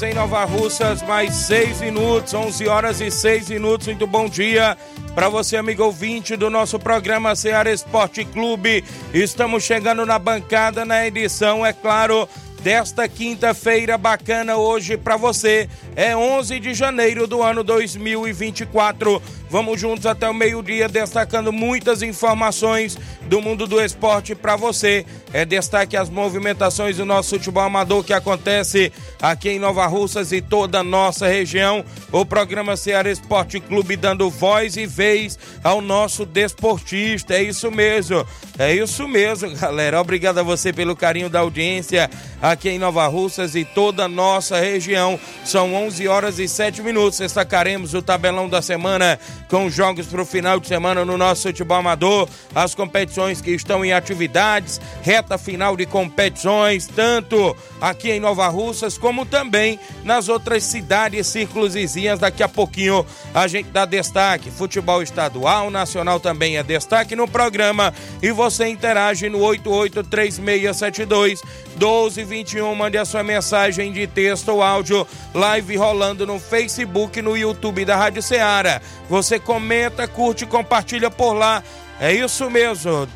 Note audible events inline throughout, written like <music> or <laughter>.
Horas em Nova Russas, mais 6 minutos, 11 horas e 6 minutos. Muito bom dia para você, amigo ouvinte do nosso programa Ceará Esporte Clube. Estamos chegando na bancada na edição, é claro, desta quinta-feira bacana hoje para você. É 11 de janeiro do ano 2024. Vamos juntos até o meio-dia destacando muitas informações do mundo do esporte para você. É destaque as movimentações do nosso futebol amador que acontece aqui em Nova Russas e toda a nossa região. O programa Ceará Esporte Clube dando voz e vez ao nosso desportista. É isso mesmo. É isso mesmo, <laughs> galera. Obrigado a você pelo carinho da audiência aqui em Nova Russas e toda a nossa região. São 11 horas e 7 minutos. Destacaremos o tabelão da semana com jogos para o final de semana no nosso futebol amador, as competições que estão em atividades, reta final de competições, tanto aqui em Nova Russas como também nas outras cidades, círculos vizinhas. Daqui a pouquinho a gente dá destaque. Futebol estadual, nacional também é destaque no programa e você interage no 883672 1221. Mande a sua mensagem de texto ou áudio, live rolando no Facebook e no YouTube da Rádio Ceará. Você comenta, curte, compartilha por lá. É isso mesmo.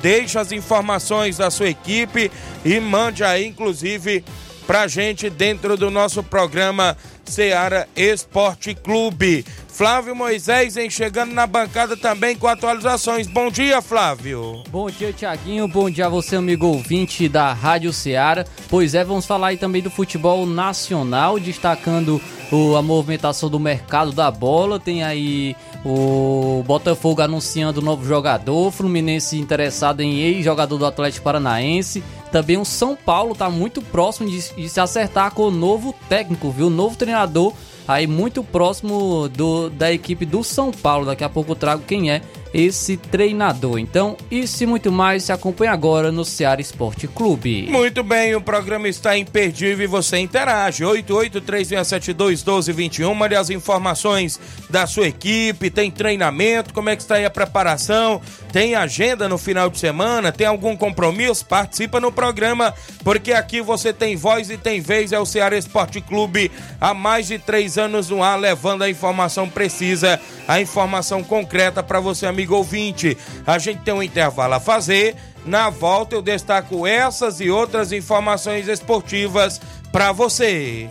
Deixe as informações da sua equipe e mande aí, inclusive, pra gente dentro do nosso programa Seara Esporte Clube. Flávio Moisés vem chegando na bancada também com atualizações. Bom dia, Flávio. Bom dia, Tiaguinho. Bom dia a você, amigo ouvinte da Rádio Ceará. Pois é, vamos falar aí também do futebol nacional, destacando o, a movimentação do mercado da bola. Tem aí o Botafogo anunciando novo jogador, Fluminense interessado em ex-jogador do Atlético Paranaense. Também o São Paulo está muito próximo de, de se acertar com o novo técnico, viu? O novo treinador aí muito próximo do, da equipe do São Paulo. Daqui a pouco eu trago quem é esse treinador. Então, isso e muito mais se acompanha agora no Ceará Esporte Clube. Muito bem, o programa está imperdível e você interage. 8836721221, mande as informações da sua equipe, tem treinamento, como é que está aí a preparação, tem agenda no final de semana, tem algum compromisso? Participa no programa, porque aqui você tem voz e tem vez, é o Ceará Esporte Clube há mais de três anos no ar, levando a informação precisa, a informação concreta para você, amigo amigo ouvinte. A gente tem um intervalo a fazer. Na volta eu destaco essas e outras informações esportivas para você.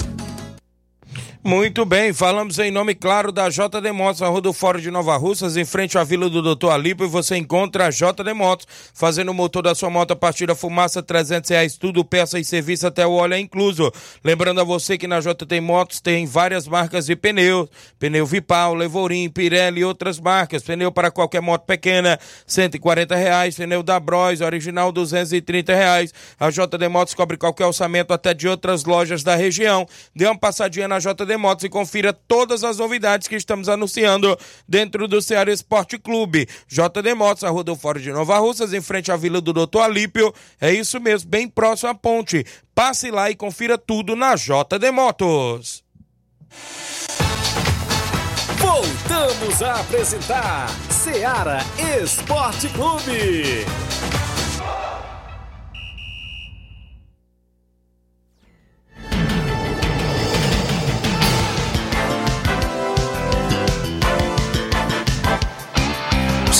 Muito bem, falamos em nome claro da JD Motos, a Rua do Fórum de Nova Russas, em frente à Vila do Doutor Alipo, e você encontra a JD Motos, fazendo o motor da sua moto a partir da fumaça, 300 reais, tudo, peça e serviço, até o óleo é incluso. Lembrando a você que na JD Motos tem várias marcas de pneus, pneu Vipal, Levorim, Pirelli e outras marcas, pneu para qualquer moto pequena, 140 reais, pneu da Bros, original, 230 reais. A JD Motos cobre qualquer orçamento até de outras lojas da região. Dê uma passadinha na JD Motos e confira todas as novidades que estamos anunciando dentro do Ceará Esporte Clube. JD Motos, a Rua do Fórum de Nova Russas, em frente à Vila do Doutor Alípio. É isso mesmo, bem próximo à ponte. Passe lá e confira tudo na JD Motos. Voltamos a apresentar Seara Esporte Clube.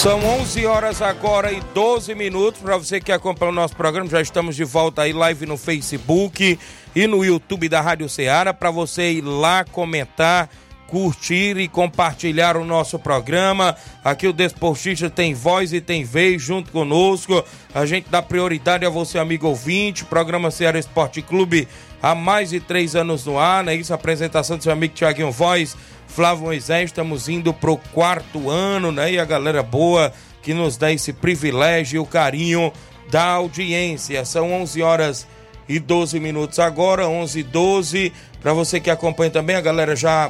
São 11 horas agora e 12 minutos. Para você que acompanha o nosso programa, já estamos de volta aí live no Facebook e no YouTube da Rádio Ceará. Para você ir lá comentar, curtir e compartilhar o nosso programa. Aqui o Desportista tem voz e tem vez junto conosco. A gente dá prioridade a você, amigo ouvinte. Programa Ceará Esporte Clube há mais de três anos no ar, né? Isso, apresentação do seu amigo Tiaguinho Voz. Flávio Moisés, estamos indo pro quarto ano, né? E a galera boa que nos dá esse privilégio e o carinho da audiência. São 11 horas e 12 minutos agora, 11 e 12. Para você que acompanha também, a galera já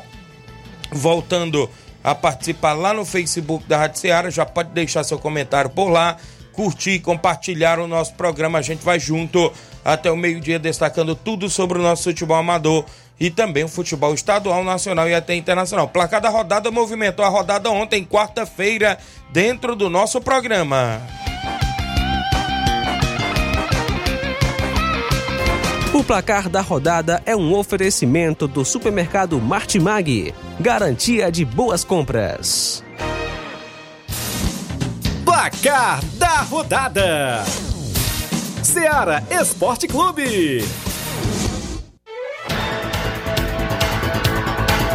voltando a participar lá no Facebook da Rádio Ceará, já pode deixar seu comentário por lá, curtir, compartilhar o nosso programa. A gente vai junto até o meio-dia destacando tudo sobre o nosso futebol amador e também o futebol estadual, nacional e até internacional. Placar da rodada movimentou a rodada ontem, quarta-feira, dentro do nosso programa. O placar da rodada é um oferecimento do supermercado Martimag, garantia de boas compras. Placar da rodada: Seara Esporte Clube.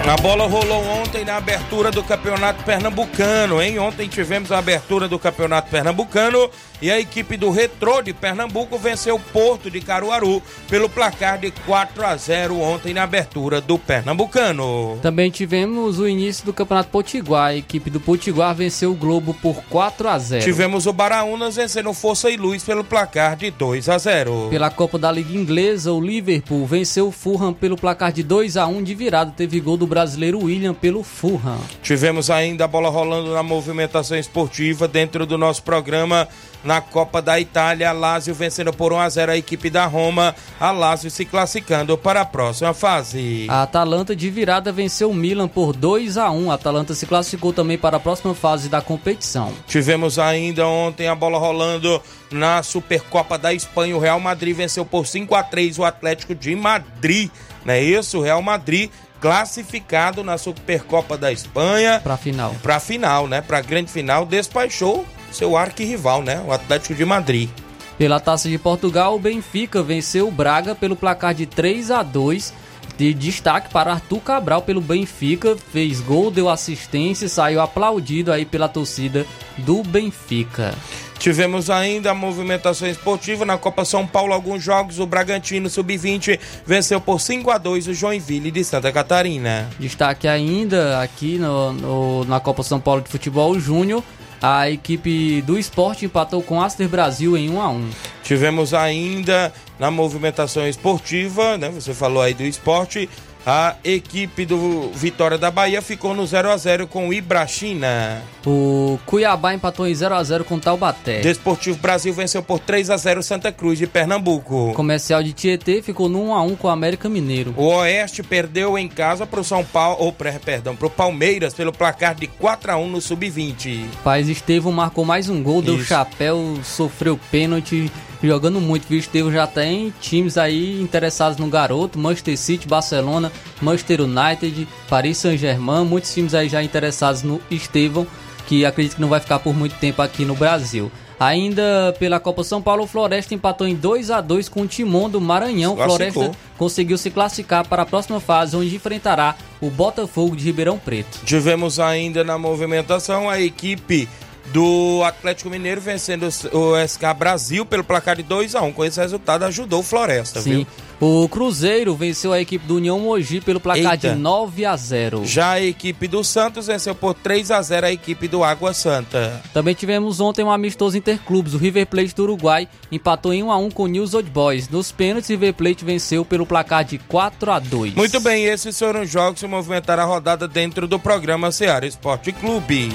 A bola rolou ontem na abertura do Campeonato Pernambucano, hein? Ontem tivemos a abertura do Campeonato Pernambucano e a equipe do Retrô de Pernambuco venceu o Porto de Caruaru pelo placar de 4 a 0 ontem na abertura do Pernambucano. Também tivemos o início do Campeonato Potiguar. A equipe do Potiguar venceu o Globo por 4 a 0. Tivemos o Baraunas vencendo Força e Luz pelo placar de 2 a 0. Pela Copa da Liga Inglesa, o Liverpool venceu o Fulham pelo placar de 2 a 1 de virada. Teve gol do brasileiro William pelo Fulham. Tivemos ainda a bola rolando na movimentação esportiva dentro do nosso programa na Copa da Itália. A Lazio vencendo por 1 a 0 a equipe da Roma. A Lazio se classificando para a próxima fase. A Atalanta de virada venceu o Milan por 2 a 1. A Atalanta se classificou também para a próxima fase da competição. Tivemos ainda ontem a bola rolando na Supercopa da Espanha. O Real Madrid venceu por 5 a 3 o Atlético de Madrid. Não é isso? O Real Madrid classificado na Supercopa da Espanha Para final. para final, né? Para grande final, despachou seu arquirrival, né? O Atlético de Madrid. Pela Taça de Portugal, o Benfica venceu o Braga pelo placar de 3 a 2 de destaque para Arthur Cabral pelo Benfica, fez gol, deu assistência e saiu aplaudido aí pela torcida do Benfica. Tivemos ainda a movimentação esportiva na Copa São Paulo, alguns jogos. O Bragantino Sub-20 venceu por 5 a 2 o Joinville de Santa Catarina. Destaque ainda aqui no, no na Copa São Paulo de Futebol Júnior. A equipe do esporte empatou com o Aster Brasil em 1 a 1 Tivemos ainda na movimentação esportiva, né? Você falou aí do esporte. A equipe do Vitória da Bahia ficou no 0 a 0 com o Ibrachina. O Cuiabá empatou em 0 a 0 com o Taubaté. Desportivo Brasil venceu por 3 a 0 Santa Cruz de Pernambuco. Comercial de Tietê ficou no 1 a 1 com o América Mineiro. O Oeste perdeu em casa para o São Paulo, ou perdão, para o Palmeiras pelo placar de 4 a 1 no sub-20. Paz Estevão marcou mais um gol, deu Isso. chapéu, sofreu pênalti, jogando muito. Viu, Estevão já tem times aí interessados no garoto, Manchester City, Barcelona, Manchester United, Paris Saint-Germain, muitos times aí já interessados no Estevão, que acredito que não vai ficar por muito tempo aqui no Brasil. Ainda pela Copa São Paulo, o Floresta empatou em 2 a 2 com o Timon do Maranhão. O. Floresta conseguiu se classificar para a próxima fase, onde enfrentará o Botafogo de Ribeirão Preto. Tivemos ainda na movimentação a equipe do Atlético Mineiro vencendo o SK Brasil pelo placar de 2 a 1 Com esse resultado ajudou o Floresta, Sim. viu? O Cruzeiro venceu a equipe do União Mogi pelo placar Eita. de 9 a 0. Já a equipe do Santos venceu por 3 a 0 a equipe do Água Santa. Também tivemos ontem um amistoso interclubes. O River Plate do Uruguai empatou em 1 a 1 com o News Old Boys. Nos pênaltis, o River Plate venceu pelo placar de 4 a 2. Muito bem, esses foram os jogos que movimentaram a rodada dentro do programa Seara Esporte Clube.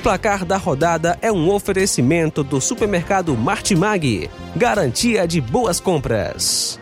O placar da rodada é um oferecimento do supermercado Martimag. Garantia de boas compras.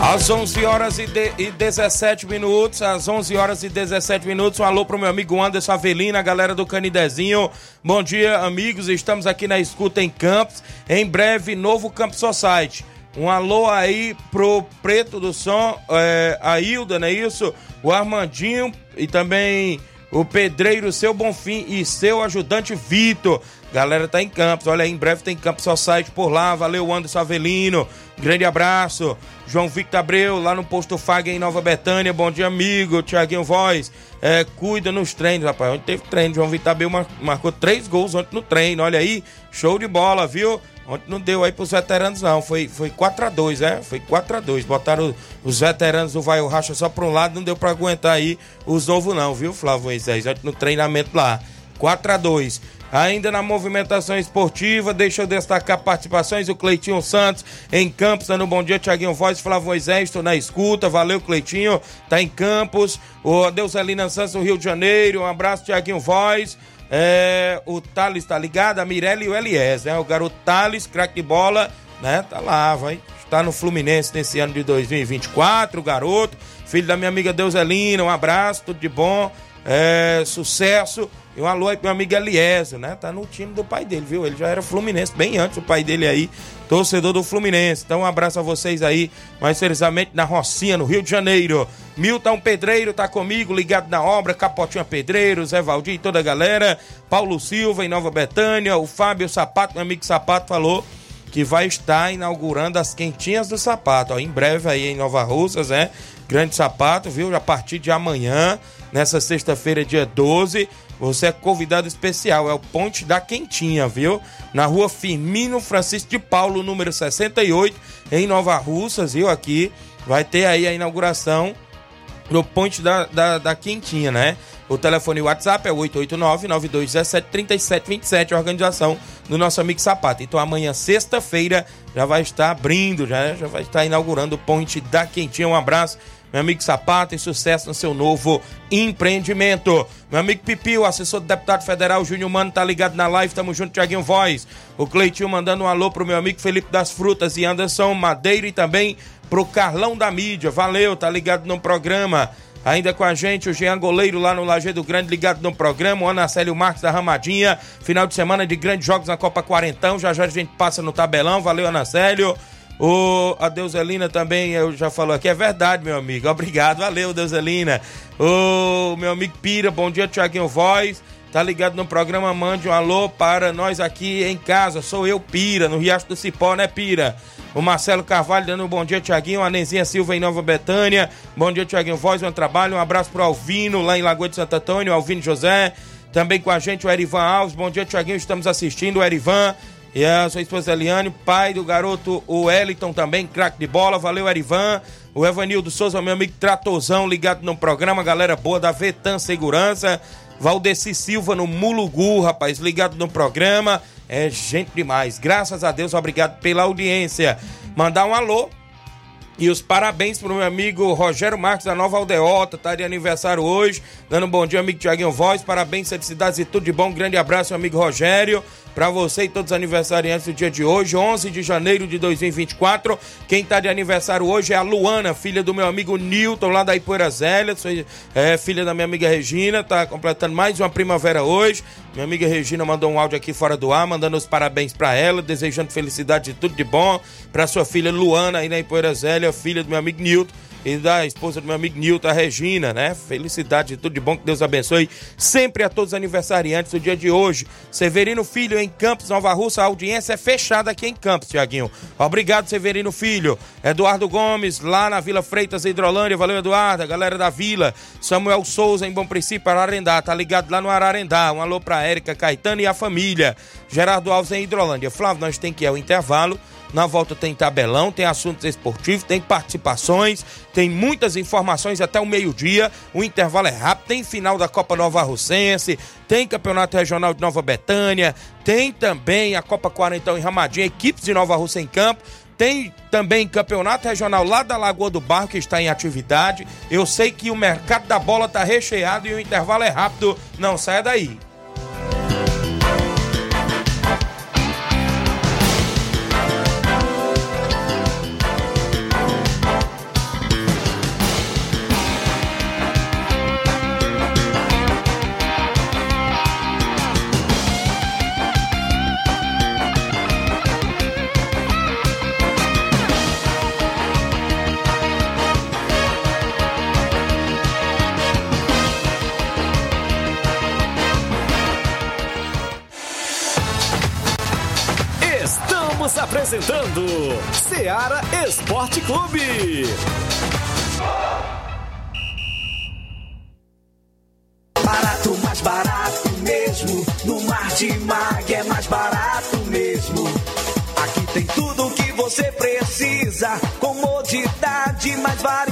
Às 11 horas e, de, e 17 minutos, às 11 horas e 17 minutos, um alô pro meu amigo Anderson Avelina, galera do Canidezinho. Bom dia, amigos, estamos aqui na escuta em Campos. Em breve, novo Campos Society. Um alô aí pro Preto do Som, é, a Hilda, não é isso? O Armandinho e também o Pedreiro, seu Bonfim e seu ajudante Vitor. Galera tá em Campos, olha aí, em breve tem Campos Society por lá. Valeu, Anderson Avelino. Grande abraço. João Victor Abreu, lá no posto Fag em Nova Betânia. Bom dia, amigo. Tiaguinho Voz. É, cuida nos treinos, rapaz. Ontem teve treino. João Victor Abreu mar- marcou três gols ontem no treino. Olha aí, show de bola, viu? Ontem não deu aí pros veteranos, não. Foi, foi 4x2, é? Foi 4x2. Botaram os veteranos do Vai o Racha só pra um lado, não deu pra aguentar aí os novos, não, viu, Flávio Moisés? Ontem no treinamento lá. 4 a 2 Ainda na movimentação esportiva, deixa eu destacar participações. Do Cleitinho Santos em Campos, dando bom dia, Tiaguinho Voz, Flávio Moisés, estou na escuta, valeu Cleitinho, tá em Campos, o Deuselina Santos Rio de Janeiro, um abraço, Tiaguinho Voz, é, o Thales tá ligado, a Mirelle e o Elias, né, o garoto Thales, craque de bola, né, tá lá, vai. Estar no Fluminense nesse ano de 2024, o garoto, filho da minha amiga Deuselina, um abraço, tudo de bom, é, sucesso. E um alô aí pro meu amigo Eliezer, né? Tá no time do pai dele, viu? Ele já era Fluminense bem antes, o pai dele aí, torcedor do Fluminense. Então um abraço a vocês aí, mais precisamente na Rocinha, no Rio de Janeiro. Milton Pedreiro tá comigo, ligado na obra, Capotinha Pedreiro, Zé Valdir e toda a galera. Paulo Silva em Nova Betânia, o Fábio Sapato, meu amigo Sapato, falou que vai estar inaugurando as quentinhas do sapato, ó, em breve aí em Nova Russas, né? Grande sapato, viu? A partir de amanhã, nessa sexta-feira, dia 12, você é convidado especial, é o Ponte da Quentinha, viu? Na rua Firmino Francisco de Paulo, número 68, em Nova Russas, viu? Aqui vai ter aí a inauguração no Ponte da, da, da Quentinha, né? O telefone e o WhatsApp é 889-9217-3727, organização do nosso amigo Sapato. Então amanhã, sexta-feira, já vai estar abrindo, já, já vai estar inaugurando o Ponte da Quentinha. Um abraço, meu amigo Sapato, e sucesso no seu novo empreendimento. Meu amigo Pipi, o assessor do deputado federal Júnior Mano, tá ligado na live, tamo junto, Tiaguinho Voz. O Cleitinho mandando um alô pro meu amigo Felipe das Frutas e Anderson Madeira e também pro Carlão da Mídia. Valeu, tá ligado no programa. Ainda com a gente o Jean Goleiro lá no Lajeado Grande, ligado no programa. O Anacélio Marques da Ramadinha. Final de semana de grandes jogos na Copa Quarentão. Já já a gente passa no tabelão. Valeu, Anacélio. O, a Deuselina também, eu já falou aqui, é verdade, meu amigo. Obrigado, valeu, Deuselina. O meu amigo Pira, bom dia, Tiaguinho Voz. Tá ligado no programa, mande um alô para nós aqui em casa. Sou eu, Pira, no Riacho do Cipó, né, Pira? O Marcelo Carvalho dando um bom dia, Tiaguinho. A Nezinha Silva em Nova Betânia. Bom dia, Tiaguinho Voz, bom trabalho. Um abraço pro Alvino, lá em Lagoa de Santo Antônio, Alvino José. Também com a gente o Erivan Alves. Bom dia, Tiaguinho. Estamos assistindo o Erivan. E a sua esposa Eliane, pai do garoto, o Wellington também, craque de bola. Valeu, Erivan. O Evanildo Souza, meu amigo Tratozão, ligado no programa. Galera boa da Vetan Segurança. Valdeci Silva no Mulugu, rapaz, ligado no programa. É gente demais. Graças a Deus, obrigado pela audiência. Mandar um alô e os parabéns pro meu amigo Rogério Marques da Nova Aldeota, tá de aniversário hoje. Dando um bom dia, amigo Tiaguinho Voz. Parabéns, felicidades e tudo de bom. Um grande abraço, meu amigo Rogério. Para você e todos os aniversariantes do dia de hoje, 11 de janeiro de 2024. Quem tá de aniversário hoje é a Luana, filha do meu amigo Newton, lá da Ipoeira Zélia. É filha da minha amiga Regina, tá completando mais uma primavera hoje. Minha amiga Regina mandou um áudio aqui fora do ar, mandando os parabéns para ela, desejando felicidade e tudo de bom. Para sua filha Luana, aí na Ipoeira Zélia, filha do meu amigo Newton e da esposa do meu amigo Nilton, a Regina, né? Felicidade, tudo de bom, que Deus abençoe sempre a todos os aniversariantes do dia de hoje. Severino Filho em Campos, Nova Russa, a audiência é fechada aqui em Campos, Tiaguinho. Obrigado, Severino Filho. Eduardo Gomes, lá na Vila Freitas, Hidrolândia, valeu, Eduardo, a galera da Vila. Samuel Souza, em Bom Princípio, Ararendá, tá ligado lá no Ararendá. Um alô pra Érica Caetano e a família. Gerardo Alves em Hidrolândia. Flávio, nós tem que ir ao intervalo. Na volta tem tabelão, tem assuntos esportivos, tem participações, tem muitas informações até o meio-dia. O intervalo é rápido, tem final da Copa Nova Russense, tem Campeonato Regional de Nova Betânia, tem também a Copa Quarentão em Ramadinha, equipes de Nova Russa em campo. Tem também campeonato regional lá da Lagoa do Barro que está em atividade. Eu sei que o mercado da bola está recheado e o intervalo é rápido. Não saia daí. Seara Esporte Clube. Barato, mais barato mesmo. No Martimag é mais barato mesmo. Aqui tem tudo o que você precisa. Comodidade, mais variedade.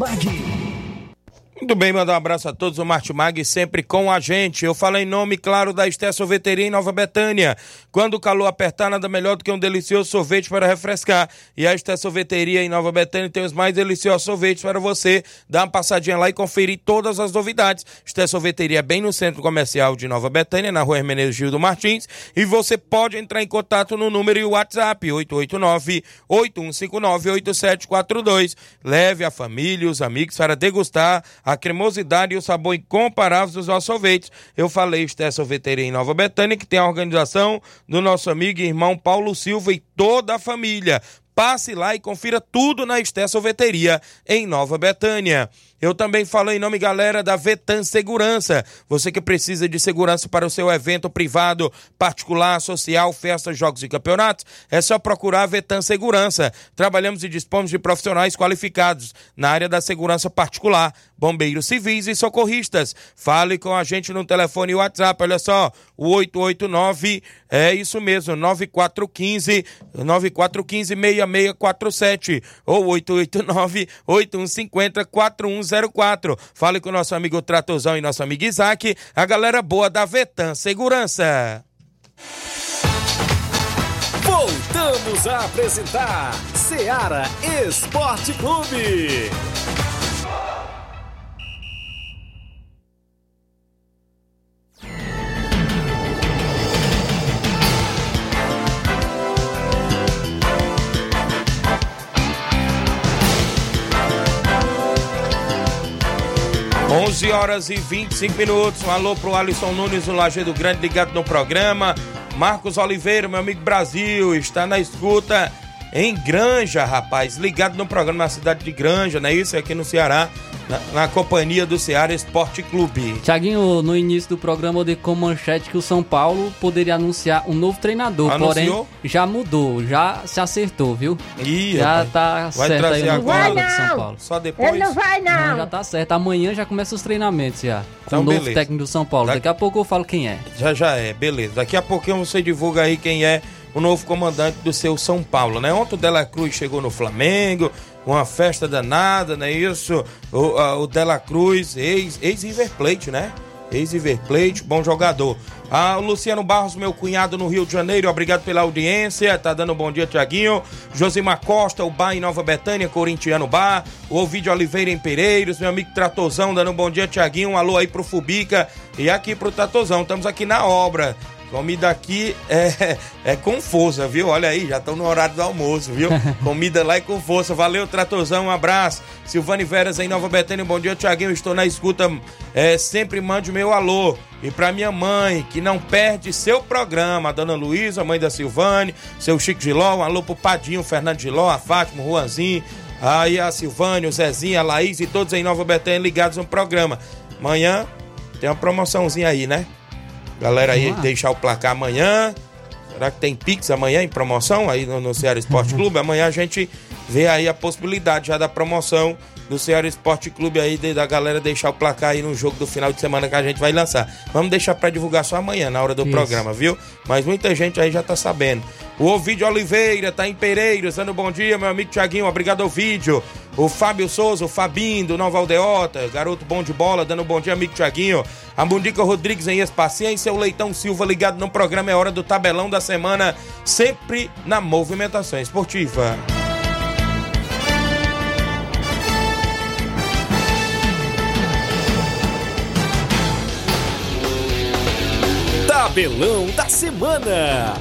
Mag. Muito bem, mandar um abraço a todos, o Martimag sempre com a gente. Eu falo em nome, claro, da Esté Sorveteria em Nova Betânia. Quando o calor apertar, nada melhor do que um delicioso sorvete para refrescar. E a Esté Sorveteria em Nova Betânia tem os mais deliciosos sorvetes para você dar uma passadinha lá e conferir todas as novidades. Esté Sorveteria é bem no centro comercial de Nova Betânia, na rua Hermeneudo Gildo Martins. E você pode entrar em contato no número e WhatsApp 889-8159-8742. Leve a família e os amigos para degustar a cremosidade e o sabor incomparáveis dos nossos sorvetes. Eu falei Esté Sorveteria em Nova Betânia, que tem a organização do nosso amigo e irmão Paulo Silva e toda a família. Passe lá e confira tudo na Esté Sorveteria em Nova Betânia. Eu também falo em nome, galera, da Vetan Segurança. Você que precisa de segurança para o seu evento privado, particular, social, festas, jogos e campeonatos, é só procurar a Vetan Segurança. Trabalhamos e dispomos de profissionais qualificados na área da segurança particular, bombeiros civis e socorristas. Fale com a gente no telefone e WhatsApp, olha só, o 889, é isso mesmo, 9415 9415 6647 ou 889 8150 4100 3004. Fale com nosso amigo Tratozão e nosso amigo Isaac, a galera boa da Vetan Segurança. Voltamos a apresentar Seara Esporte Clube. 11 horas e 25 minutos. Um alô pro Alisson Nunes, o Lajeado Grande, ligado no programa. Marcos Oliveira, meu amigo Brasil, está na escuta em Granja, rapaz. Ligado no programa na cidade de Granja, não é isso? Aqui no Ceará na, na, companhia do Ceará Esporte Clube. Tiaguinho, no início do programa eu dei com manchete que o São Paulo poderia anunciar um novo treinador, Anunciou? porém já mudou, já se acertou, viu? Ih, já tá vai certo aí no vai não. São Paulo. Só depois? Ele não vai não. não. Já tá certo, amanhã já começa os treinamentos já. Com então, o novo beleza. técnico do São Paulo. Daqui... Daqui a pouco eu falo quem é. Já já é, beleza. Daqui a pouquinho você divulga aí quem é o novo comandante do seu São Paulo, né? Ontem o Dela Cruz chegou no Flamengo, uma festa danada, não é isso? O, a, o Dela Cruz, ex-River ex Plate, né? Ex-River Plate, bom jogador. Ah, o Luciano Barros, meu cunhado no Rio de Janeiro, obrigado pela audiência. Tá dando um bom dia, Tiaguinho. Josimar Costa, o Bar em Nova Betânia, Corintiano Bar. O Ovidio Oliveira em Pereiros, meu amigo Tratozão, dando um bom dia, Tiaguinho. Um alô aí pro Fubica e aqui pro Tratozão. Estamos aqui na obra. Comida aqui é, é com força, viu? Olha aí, já estão no horário do almoço, viu? <laughs> Comida lá é com força. Valeu, Tratorzão, um abraço. Silvane Veras em Nova Betânia, bom dia, Tiaguinho. Estou na escuta, é, sempre mande meu alô. E para minha mãe, que não perde seu programa, a dona Luísa, mãe da Silvane, seu Chico Giló, um alô pro Padinho, Fernando Giló, a Fátima, o Juanzinho, aí a Silvane, o Zezinho, a Laís e todos em Nova Betânia ligados no programa. Amanhã tem uma promoçãozinha aí, né? Galera aí deixar o placar amanhã. Será que tem Pix amanhã em promoção aí no, no Ceará Esporte <laughs> Clube? Amanhã a gente vê aí a possibilidade já da promoção do Ceará Esporte Clube aí, da galera deixar o placar aí no jogo do final de semana que a gente vai lançar. Vamos deixar para divulgar só amanhã, na hora do Isso. programa, viu? Mas muita gente aí já tá sabendo. O Ovidio Oliveira tá em Pereiros, dando bom dia, meu amigo Tiaguinho, obrigado ao vídeo. O Fábio Souza, o Fabinho do Nova Aldeota, garoto bom de bola, dando bom dia, amigo Tiaguinho. A Mundica Rodrigues em Espaciência, o Leitão Silva ligado no programa, é hora do tabelão da semana, sempre na movimentação esportiva. Tabelão da semana.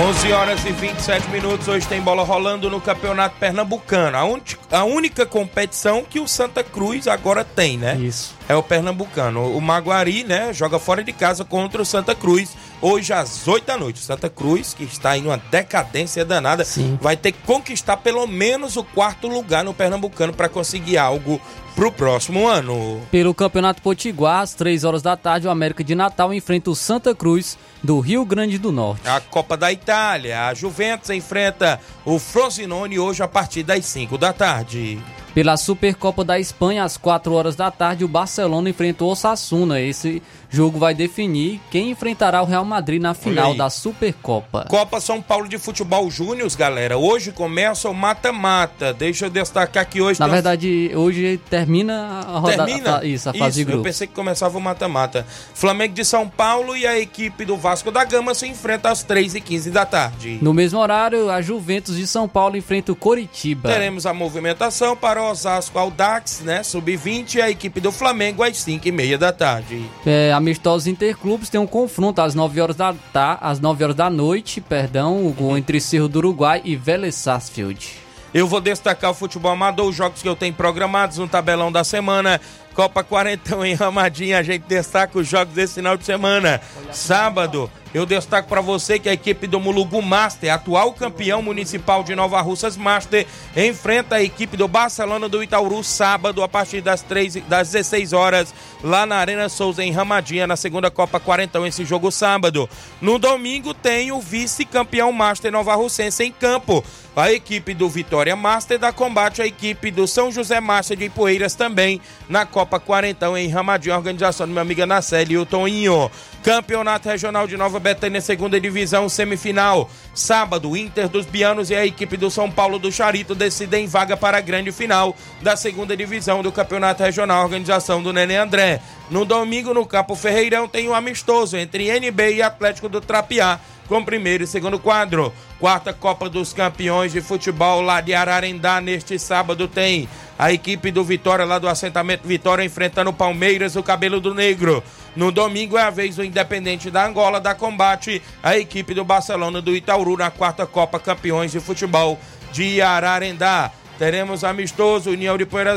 11 horas e 27 minutos. Hoje tem bola rolando no Campeonato Pernambucano. A, un... a, única competição que o Santa Cruz agora tem, né? Isso. É o Pernambucano. O Maguari, né? Joga fora de casa contra o Santa Cruz. Hoje às 8 da noite. Santa Cruz, que está em uma decadência danada, Sim. vai ter que conquistar pelo menos o quarto lugar no Pernambucano para conseguir algo pro próximo ano. Pelo Campeonato Potiguar, às 3 horas da tarde, o América de Natal enfrenta o Santa Cruz do Rio Grande do Norte. A Copa da Itália, a Juventus enfrenta o Frosinone hoje a partir das 5 da tarde. Pela Supercopa da Espanha, às 4 horas da tarde, o Barcelona enfrentou o Osasuna. Esse jogo vai definir quem enfrentará o Real Madrid na final da Supercopa. Copa São Paulo de Futebol Júnior, galera. Hoje começa o mata-mata. Deixa eu destacar que hoje. Na verdade, hoje termina a rodada. Termina? Isso, a fase Isso, de grupo. Eu pensei que começava o mata-mata. Flamengo de São Paulo e a equipe do Vasco da Gama se enfrentam às 3h15 da tarde. No mesmo horário, a Juventus de São Paulo enfrenta o Coritiba. Teremos a movimentação para o Osasco Aldax, né? Sub-20 e a equipe do Flamengo às 5h30 da tarde. É, amistosos interclubes tem um confronto às 9 horas da, tá, às 9 horas da noite, perdão, entre Cerro do Uruguai e Vélez Sarsfield. Eu vou destacar o futebol amador, os jogos que eu tenho programados no tabelão da semana. Copa Quarentão em Ramadinha, a gente destaca os jogos desse final de semana. Sábado, eu destaco para você que a equipe do Mulugu Master, atual campeão municipal de Nova Russas Master, enfrenta a equipe do Barcelona do Itauru sábado a partir das, 3, das 16 horas lá na Arena Souza em Ramadinha na segunda Copa Quarentão esse jogo sábado. No domingo tem o vice-campeão Master Nova Russense em campo. A equipe do Vitória Master dá combate à equipe do São José Master de Poeiras também na Copa Copa Quarentão em Ramadinho, organização do meu amigo Anaceli e o Toninho. Campeonato Regional de Nova Betânia, segunda divisão, semifinal. Sábado, Inter dos Bianos e a equipe do São Paulo do Charito decidem vaga para a grande final da segunda divisão do Campeonato Regional, organização do Nenê André. No domingo, no Campo Ferreirão, tem um amistoso entre NB e Atlético do Trapiá, com primeiro e segundo quadro. Quarta Copa dos Campeões de Futebol lá de Ararendá, neste sábado, tem a equipe do Vitória, lá do assentamento Vitória, enfrentando o Palmeiras, o Cabelo do Negro. No domingo é a vez do Independente da Angola, da Combate, a equipe do Barcelona do Itaúru, na quarta Copa Campeões de Futebol de Ararendá. Teremos amistoso, União de Poeira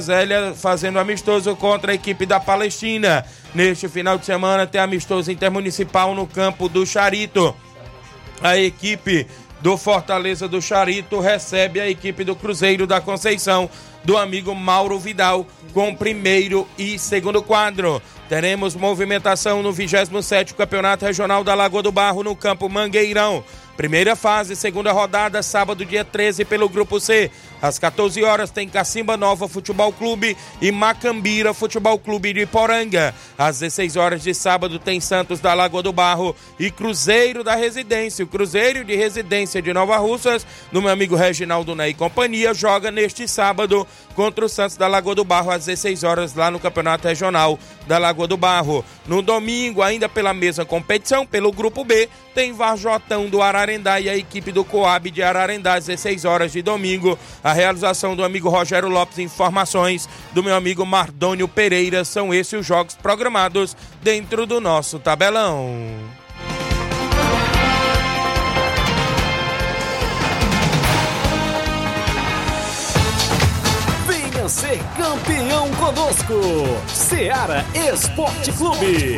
fazendo amistoso contra a equipe da Palestina. Neste final de semana tem amistoso intermunicipal no campo do Charito. A equipe do Fortaleza do Charito recebe a equipe do Cruzeiro da Conceição do amigo Mauro Vidal com primeiro e segundo quadro. Teremos movimentação no 27 Campeonato Regional da Lagoa do Barro no campo Mangueirão. Primeira fase, segunda rodada, sábado, dia 13, pelo Grupo C. Às 14 horas tem Cacimba Nova Futebol Clube e Macambira Futebol Clube de Poranga. Às 16 horas de sábado tem Santos da Lagoa do Barro e Cruzeiro da Residência. O Cruzeiro de Residência de Nova Russas, do meu amigo Reginaldo Ney e companhia, joga neste sábado contra o Santos da Lagoa do Barro às 16 horas lá no Campeonato Regional da Lagoa do Barro. No domingo, ainda pela mesma competição, pelo Grupo B, tem Varjotão do Ararendá e a equipe do Coab de Ararendá às 16 horas de domingo. A realização do amigo Rogério Lopes, informações do meu amigo Mardônio Pereira. São esses os jogos programados dentro do nosso tabelão. Ser campeão conosco. Seara Esporte Clube.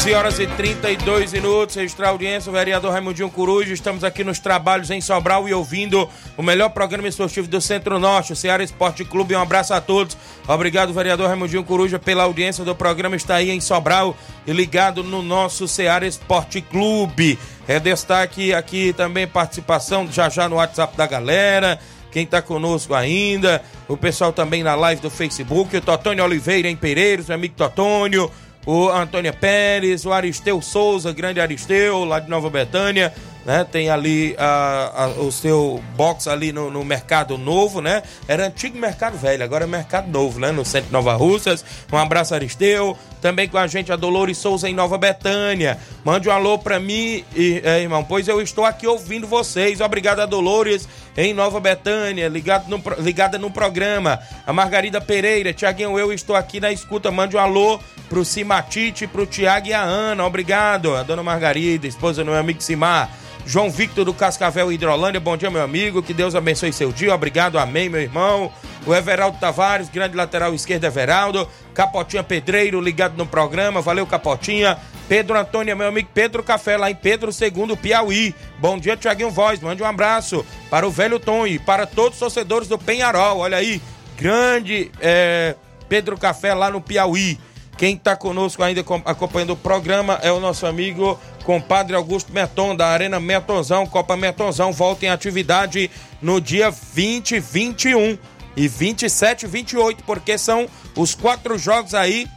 11 horas e 32 minutos, registrar audiência, o vereador Raimundinho Coruja. Estamos aqui nos trabalhos em Sobral e ouvindo o melhor programa esportivo do Centro-Norte, o Ceará Esporte Clube. Um abraço a todos. Obrigado, vereador Raimundinho Coruja, pela audiência do programa. Está aí em Sobral e ligado no nosso Ceará Esporte Clube. É destaque aqui também participação já já no WhatsApp da galera quem está conosco ainda, o pessoal também na live do Facebook, o Totônio Oliveira em Pereiros, meu amigo Totônio, o Antônio Pérez, o Aristeu Souza, grande Aristeu, lá de Nova Betânia, né? Tem ali a, a, o seu box ali no, no, Mercado Novo, né? Era antigo Mercado Velho, agora é Mercado Novo, né? No Centro Nova Russas. Um abraço, Aristeu. Também com a gente a Dolores Souza em Nova Betânia. Mande um alô pra mim, e, é, irmão, pois eu estou aqui ouvindo vocês. Obrigado a Dolores em Nova Betânia, ligado no, ligada no programa. A Margarida Pereira, Tiaguinho, eu estou aqui na escuta. Mande um alô pro Simatite, pro Tiago e a Ana. Obrigado. A dona Margarida, esposa do meu amigo Simar. João Victor do Cascavel Hidrolândia, bom dia, meu amigo. Que Deus abençoe seu dia. Obrigado, amém, meu irmão. O Everaldo Tavares, grande lateral esquerdo, Everaldo. Capotinha Pedreiro, ligado no programa. Valeu, Capotinha. Pedro Antônio, meu amigo Pedro Café, lá em Pedro II, Piauí. Bom dia, Tiaguinho Voz. Mande um abraço para o velho Tom e para todos os torcedores do Penharol. Olha aí, grande é, Pedro Café lá no Piauí. Quem está conosco ainda acompanhando o programa é o nosso amigo compadre Augusto Meton, da Arena Metonzão, Copa Metonzão, volta em atividade no dia 20, 21 e 27 e 28, porque são os quatro jogos aí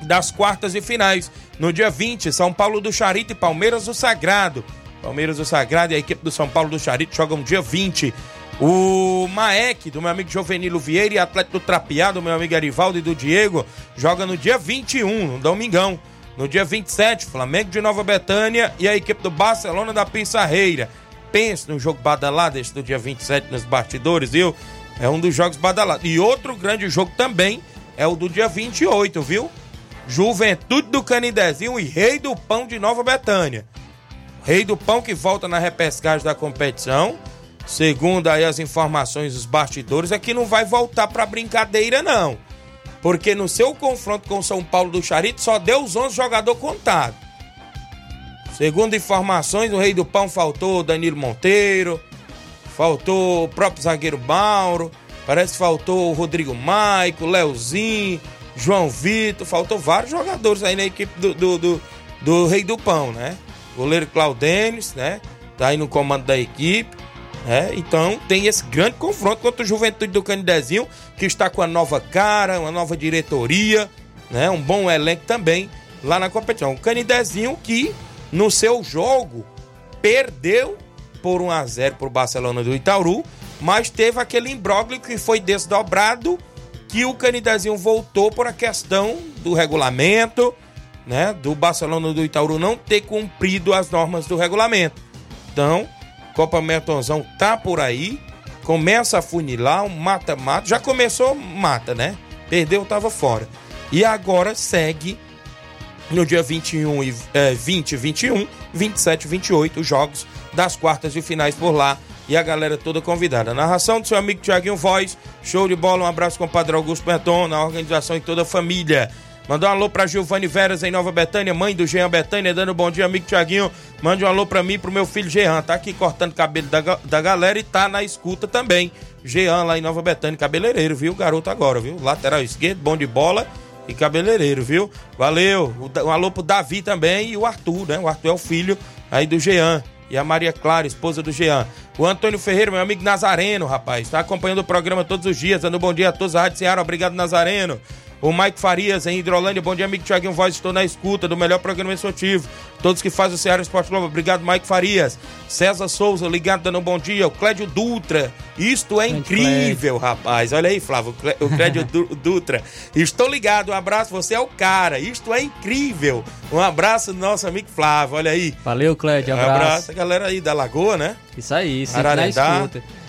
das quartas e finais. No dia 20, São Paulo do Charito e Palmeiras do Sagrado. Palmeiras do Sagrado e a equipe do São Paulo do Charito jogam dia 20. O Maek, do meu amigo Jovenilo Vieira, e atleta do Trapiá, do meu amigo Arivaldo e do Diego, joga no dia 21, no domingão. No dia 27, Flamengo de Nova Betânia e a equipe do Barcelona da Pissarreira. Pense no jogo badalado esse do dia 27 nos bastidores, viu? É um dos jogos badalados. E outro grande jogo também é o do dia 28, viu? Juventude do Canidezinho e Rei do Pão de Nova Betânia. Rei do Pão que volta na repescagem da competição segundo aí as informações dos bastidores, é que não vai voltar para brincadeira, não. Porque no seu confronto com o São Paulo do Charito só deu os 11 jogadores contados. Segundo informações, o Rei do Pão faltou Danilo Monteiro, faltou o próprio zagueiro Mauro, parece que faltou o Rodrigo Maico, Leozinho, João Vitor, faltou vários jogadores aí na equipe do, do, do, do Rei do Pão, né? Goleiro Claudênis, né? Tá aí no comando da equipe. Né? então tem esse grande confronto contra o Juventude do Canidezinho, que está com a nova cara, uma nova diretoria, né? Um bom elenco também lá na competição. O Canidezinho que no seu jogo perdeu por 1 a 0 para o Barcelona do Itaúru, mas teve aquele imbróglio que foi desdobrado que o Canidezinho voltou por a questão do regulamento, né, do Barcelona do Itaúru não ter cumprido as normas do regulamento. Então, Copa Mertonzão tá por aí, começa a funilar, um mata-mata, já começou mata, né? Perdeu, tava fora. E agora segue no dia 21 e eh, 20 21, 27 e 28, os jogos das quartas de finais por lá. E a galera toda convidada. Narração do seu amigo Tiaguinho Voz. Show de bola. Um abraço com o Padre Augusto Berton, na organização e toda a família. Mandou um alô pra Giovanni Veras em Nova Betânia, mãe do Jean Betânia, dando um bom dia, amigo Tiaguinho. Mande um alô pra mim pro meu filho Jean. Tá aqui cortando cabelo da, da galera e tá na escuta também. Jean lá em Nova Betânia, cabeleireiro, viu? Garoto agora, viu? Lateral esquerdo, bom de bola e cabeleireiro, viu? Valeu. Da- Um alô pro Davi também e o Arthur, né? O Arthur é o filho aí do Jean. E a Maria Clara, esposa do Jean. O Antônio Ferreira, meu amigo Nazareno, rapaz. Tá acompanhando o programa todos os dias, dando bom dia a todos. A Rádio Ceará, obrigado, Nazareno. O Mike Farias, em Hidrolândia. Bom dia, amigo Tiaguinho Voz. Estou na escuta do melhor programa esportivo. Todos que fazem o Ceará Esporte Clube. Obrigado, Mike Farias. César Souza, ligado, dando um bom dia. O Clédio Dutra. Isto é incrível, rapaz. Olha aí, Flávio. o Clé- O Clédio <laughs> Du- Dutra. Estou ligado. Um abraço. Você é o cara. Isto é incrível. Um abraço do nosso amigo Flávio. Olha aí. Valeu, Clédio. Um Abraço. abraço. A galera aí da Lagoa, né? Isso aí, sempre na Ararendá.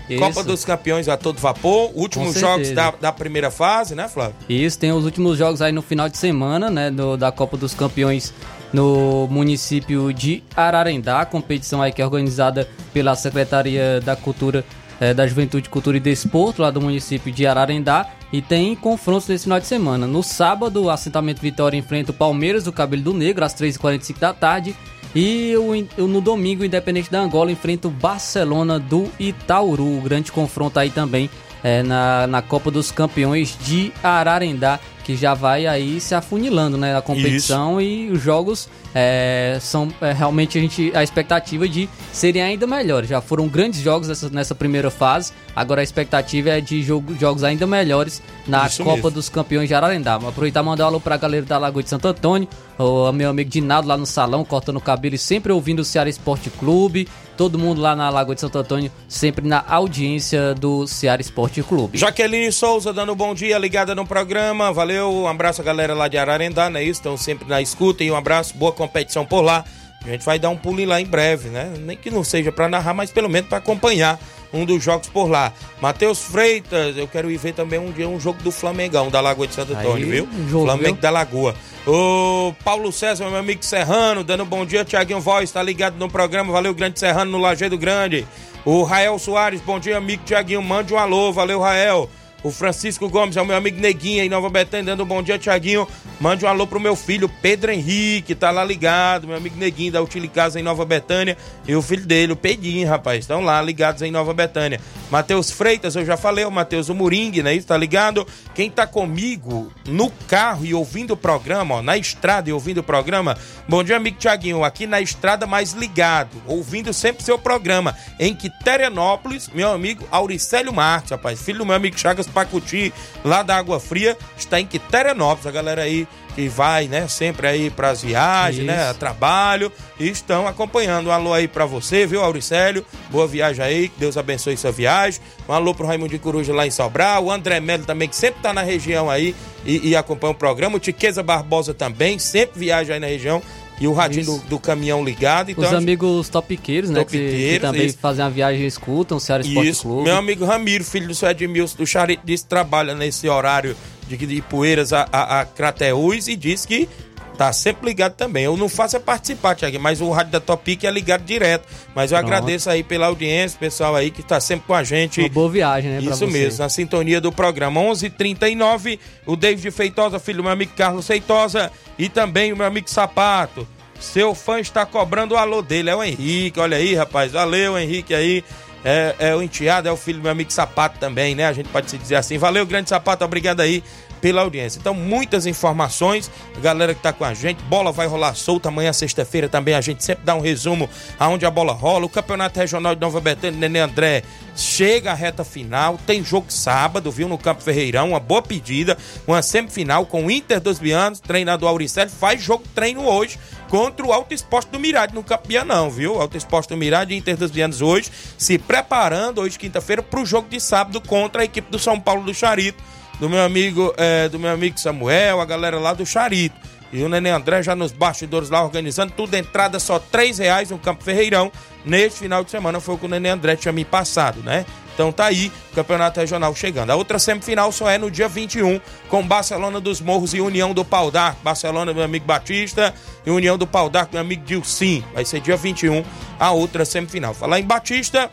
Escuta. Copa Isso. dos Campeões a todo vapor. Últimos jogos da, da primeira fase, né, Flávio? Isso, tem os últimos jogos aí no final de semana, né, do- da Copa dos Campeões no município de Ararendá, competição aí que é organizada pela Secretaria da Cultura, eh, da Juventude, Cultura e Desporto, lá do município de Ararendá, e tem confrontos nesse final de semana. No sábado, o assentamento Vitória enfrenta o Palmeiras do Cabelo do Negro, às 3h45 da tarde, e o- no domingo, o Independente da Angola enfrenta o Barcelona do Itaúru. Grande confronto aí também é, na, na Copa dos Campeões de Ararendá, que já vai aí se afunilando né, a competição e os jogos é, são é, realmente a, gente, a expectativa de serem ainda melhores. Já foram grandes jogos nessa, nessa primeira fase, agora a expectativa é de jogo- jogos ainda melhores na Isso Copa mesmo. dos Campeões de Ararendá. Vou aproveitar e mandar um alô pra galera da Lagoa de Santo Antônio, o meu amigo Dinaldo lá no salão, cortando o cabelo e sempre ouvindo o Ceará Esporte Clube. Todo mundo lá na Lagoa de Santo Antônio, sempre na audiência do Ceará Esporte Clube. Jaqueline Souza dando bom dia, ligada no programa. Valeu, um abraço a galera lá de Ararendá, né? Estão sempre na escuta e um abraço, boa competição por lá. A gente vai dar um pulinho lá em breve, né? Nem que não seja pra narrar, mas pelo menos pra acompanhar um dos jogos por lá. Matheus Freitas, eu quero ir ver também um dia um jogo do Flamengão da Lagoa de Santo Antônio, viu? jogo, Flamengo viu? da Lagoa. O Paulo César, meu amigo Serrano, dando um bom dia. Tiaguinho Voz, tá ligado no programa. Valeu, Grande Serrano, no Lajeado Grande. O Rael Soares, bom dia, amigo Tiaguinho. Mande um alô, valeu, Rael. O Francisco Gomes é o meu amigo Neguinha em Nova Betânia, dando um bom dia, Tiaguinho. Mande um alô pro meu filho, Pedro Henrique, tá lá ligado. Meu amigo Neguinho da Utile Casa em Nova Betânia. E o filho dele, o Pedinho, rapaz, estão lá ligados em Nova Betânia. Matheus Freitas, eu já falei, o Matheus Moringue, né? Isso, tá ligado? Quem tá comigo no carro e ouvindo o programa, ó, na estrada e ouvindo o programa, bom dia, amigo Tiaguinho, aqui na estrada mais ligado, ouvindo sempre seu programa. Em Quiterianópolis, meu amigo Auricélio Marques, rapaz, filho do meu amigo Chagas Pacuti, lá da Água Fria, está em Quiterianópolis, a galera aí que vai, né, sempre aí pras viagens, né, a trabalho, e estão acompanhando. Um alô aí pra você, viu, Auricélio? Boa viagem aí, que Deus abençoe sua viagem. Um alô pro Raimundo de Coruja lá em Sobral, o André Melo também, que sempre tá na região aí e, e acompanha o programa. O Tiqueza Barbosa também, sempre viaja aí na região. E o radinho do, do caminhão ligado. Então, Os amigos topiqueiros, né? que- que, Topiqueiros, também isso. fazem a viagem e escutam o Ceará Esporte Isso, Clube. meu amigo Ramiro, filho do seu Edmilson do Charito, disse que trabalha nesse horário de, de Poeiras a, a, a Crateús e disse que tá sempre ligado também. Eu não faço é participar, Tiago, mas o rádio da Topic é ligado direto. Mas eu Pronto. agradeço aí pela audiência, pessoal aí que tá sempre com a gente. Uma boa viagem, né? Isso mesmo, na sintonia do programa 11:39 o David Feitosa, filho do meu amigo Carlos Feitosa e também o meu amigo Sapato. Seu fã está cobrando o alô dele, é o Henrique, olha aí, rapaz. Valeu, Henrique aí. é, é o enteado, é o filho do meu amigo Sapato também, né? A gente pode se dizer assim. Valeu, grande Sapato, obrigado aí pela audiência. Então, muitas informações, galera que tá com a gente, bola vai rolar solta amanhã, sexta-feira também, a gente sempre dá um resumo aonde a bola rola. O Campeonato Regional de Nova Betânia, Nenê André, chega à reta final, tem jogo sábado, viu, no Campo Ferreirão, uma boa pedida, uma semifinal com o Inter dos Bianos, treinador Auricelli, faz jogo treino hoje contra o Alto Esporte do Mirade no Campo Bianão, viu? Alto Esporte do Mirade e Inter dos Bianos hoje, se preparando hoje, quinta-feira, para o jogo de sábado contra a equipe do São Paulo do Charito do meu amigo, é, do meu amigo Samuel, a galera lá do Charito. E o Nenê André já nos bastidores lá organizando tudo, entrada só três reais no Campo Ferreirão. Neste final de semana foi o que o Nenê André tinha me passado, né? Então tá aí, o Campeonato Regional chegando. A outra semifinal só é no dia 21, com Barcelona dos Morros e União do Pau d'Arco. Barcelona, meu amigo Batista, e União do Pau d'Arco, meu amigo Dilcim. Vai ser dia 21, a outra semifinal. Falar em Batista,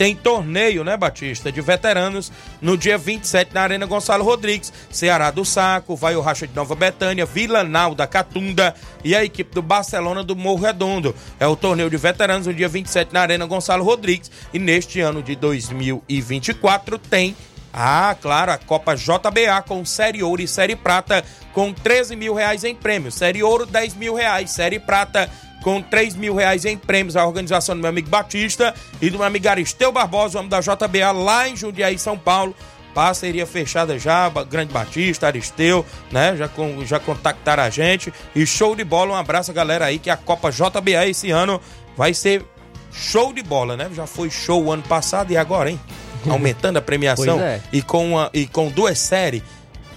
tem torneio, né, Batista, de veteranos no dia 27 na Arena Gonçalo Rodrigues. Ceará do Saco, vai o Racha de Nova Betânia, Vila Nau da Catunda e a equipe do Barcelona do Morro Redondo. É o torneio de veteranos no dia 27 na Arena Gonçalo Rodrigues. E neste ano de 2024 tem ah, claro, a Copa JBA com Série Ouro e Série Prata com 13 mil reais em prêmio. Série Ouro, 10 mil reais. Série Prata, com 3 mil reais em prêmios à organização do meu amigo Batista e do meu amigo Aristeu Barbosa, homem da JBA, lá em Jundiaí, São Paulo. Parceria fechada já, Grande Batista, Aristeu, né? Já, com, já contactaram a gente. E show de bola, um abraço, galera aí, que a Copa JBA esse ano vai ser show de bola, né? Já foi show o ano passado e agora, hein? <laughs> Aumentando a premiação é. e, com uma, e com duas séries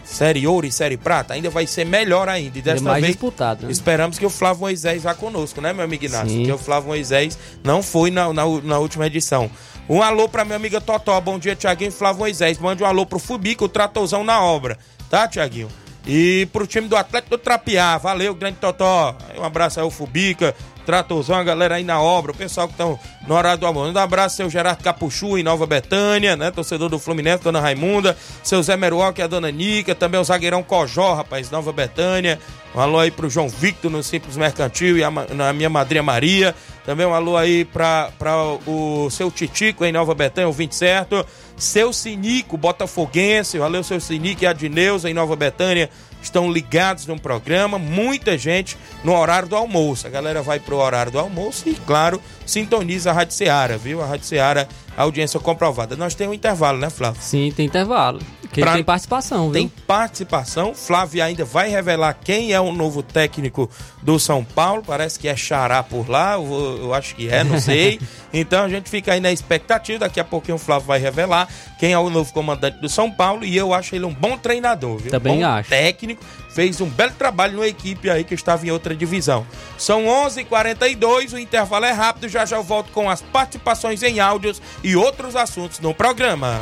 Série Ouro e Série Prata, ainda vai ser melhor ainda. E desta é mais vez, disputado. Né? esperamos que o Flávio Moisés vá conosco, né, meu amigo Inácio? Sim. Porque o Flávio Moisés não foi na, na, na última edição. Um alô pra minha amiga Totó. Bom dia, Tiaguinho e Flávio Moisés. Mande um alô pro Fubica, o tratorzão na obra. Tá, Tiaguinho? E pro time do Atlético do Trapiá. Valeu, grande Totó. Um abraço aí ao Fubica, Tratorzão, a galera aí na obra, o pessoal que estão no horário do almoço. Um abraço, seu Gerardo Capuchu em Nova Betânia, né? Torcedor do Fluminense, dona Raimunda, seu Zé Meruoca e a dona Nica, também o zagueirão Cojó, rapaz, Nova Betânia. Um alô aí pro João Victor no Simples Mercantil e a, na minha madrinha Maria. Também um alô aí pra, pra o seu Titico em Nova Betânia, o 20 certo. Seu Sinico, Botafoguense. Valeu, seu Sinico e a em Nova Betânia estão ligados no programa, muita gente no horário do almoço. A galera vai pro horário do almoço e, claro, sintoniza a Rádio Seara, viu? A Rádio Seara, audiência comprovada. Nós temos um intervalo, né, Flávio? Sim, tem intervalo. Porque Pra- tem participação, viu? Tem participação. Flávio ainda vai revelar quem é o novo técnico do São Paulo. Parece que é Xará por lá. Eu, eu acho que é, não sei. <laughs> então a gente fica aí na expectativa. Daqui a pouquinho o Flávio vai revelar quem é o novo comandante do São Paulo. E eu acho ele um bom treinador, viu? Também bom acho. técnico. Fez um belo trabalho numa equipe aí que estava em outra divisão. São 11 h 42 o intervalo é rápido. Já já eu volto com as participações em áudios e outros assuntos no programa.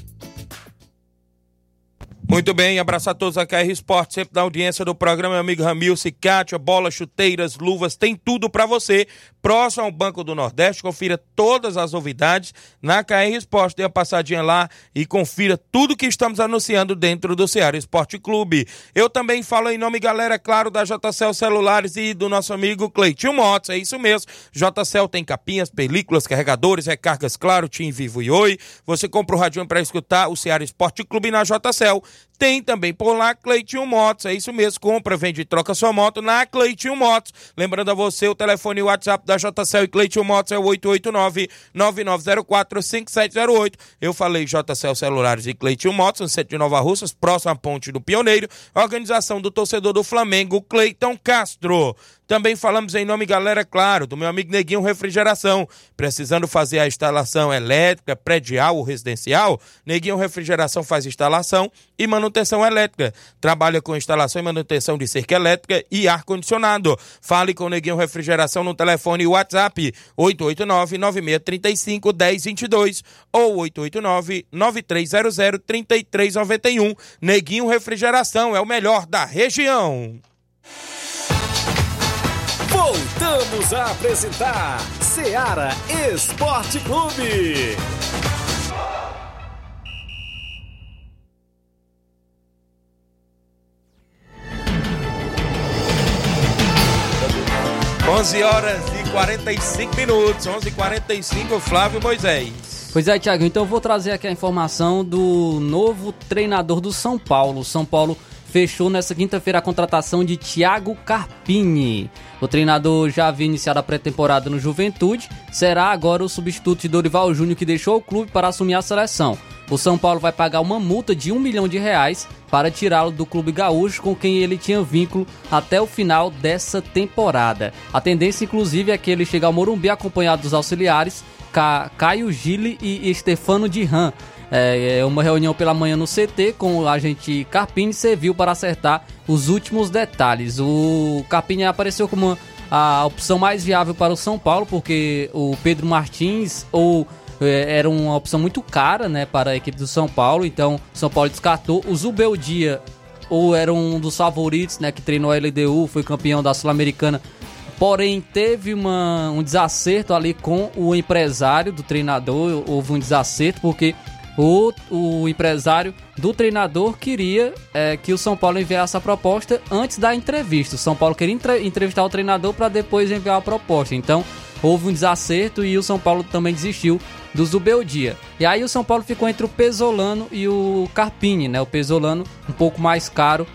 Muito bem, abraço a todos a KR Esporte, sempre da audiência do programa, meu amigo Ramil, Cicatia, bola, chuteiras, luvas, tem tudo para você. Próximo ao Banco do Nordeste, confira todas as novidades na KR Esporte. Dê uma passadinha lá e confira tudo que estamos anunciando dentro do Ceará Esporte Clube. Eu também falo em nome, galera, claro, da JCL Celulares e do nosso amigo Cleitinho Motos, é isso mesmo. JCL tem capinhas, películas, carregadores, recargas, claro, Tim Vivo e Oi. Você compra o radinho para escutar o Ceará Esporte Clube na JCL Tem também por lá Cleitinho Motos, é isso mesmo, compra, vende e troca sua moto na Cleitinho Motos. Lembrando a você, o telefone e o WhatsApp da JCL e Cleitinho Motos é o 889-9904-5708. Eu falei JCL Celulares e Cleitinho Motos, no centro de Nova Russas, próximo à ponte do Pioneiro, organização do torcedor do Flamengo, Cleiton Castro. Também falamos em nome, galera, claro, do meu amigo Neguinho Refrigeração. Precisando fazer a instalação elétrica, predial ou residencial? Neguinho Refrigeração faz instalação e manutenção elétrica. Trabalha com instalação e manutenção de cerca elétrica e ar-condicionado. Fale com Neguinho Refrigeração no telefone WhatsApp 889-9635-1022 ou 889-9300-3391. Neguinho Refrigeração é o melhor da região. Voltamos a apresentar Seara Esporte Clube. 11 horas e 45 minutos, 11 e 45 Flávio Moisés. Pois é, Thiago, então eu vou trazer aqui a informação do novo treinador do São Paulo. São Paulo fechou nessa quinta-feira a contratação de Thiago Carpini. O treinador já havia iniciado a pré-temporada no Juventude, será agora o substituto de Dorival Júnior que deixou o clube para assumir a seleção. O São Paulo vai pagar uma multa de um milhão de reais para tirá-lo do clube gaúcho com quem ele tinha vínculo até o final dessa temporada. A tendência, inclusive, é que ele chegue ao Morumbi acompanhado dos auxiliares Ca Caio Gile e Stefano Dirran. É, uma reunião pela manhã no CT com o agente Carpini serviu para acertar os últimos detalhes. O Carpini apareceu como a opção mais viável para o São Paulo, porque o Pedro Martins ou é, era uma opção muito cara né, para a equipe do São Paulo, então São Paulo descartou. O Zubeldia, ou era um dos favoritos, né, que treinou a LDU, foi campeão da Sul-Americana, porém teve uma, um desacerto ali com o empresário do treinador, houve um desacerto porque o, o empresário do treinador queria é, que o São Paulo enviasse a proposta antes da entrevista. O São Paulo queria entre, entrevistar o treinador para depois enviar a proposta. Então houve um desacerto e o São Paulo também desistiu do Zubeldia. E aí o São Paulo ficou entre o Pesolano e o Carpini, né? O Pesolano um pouco mais caro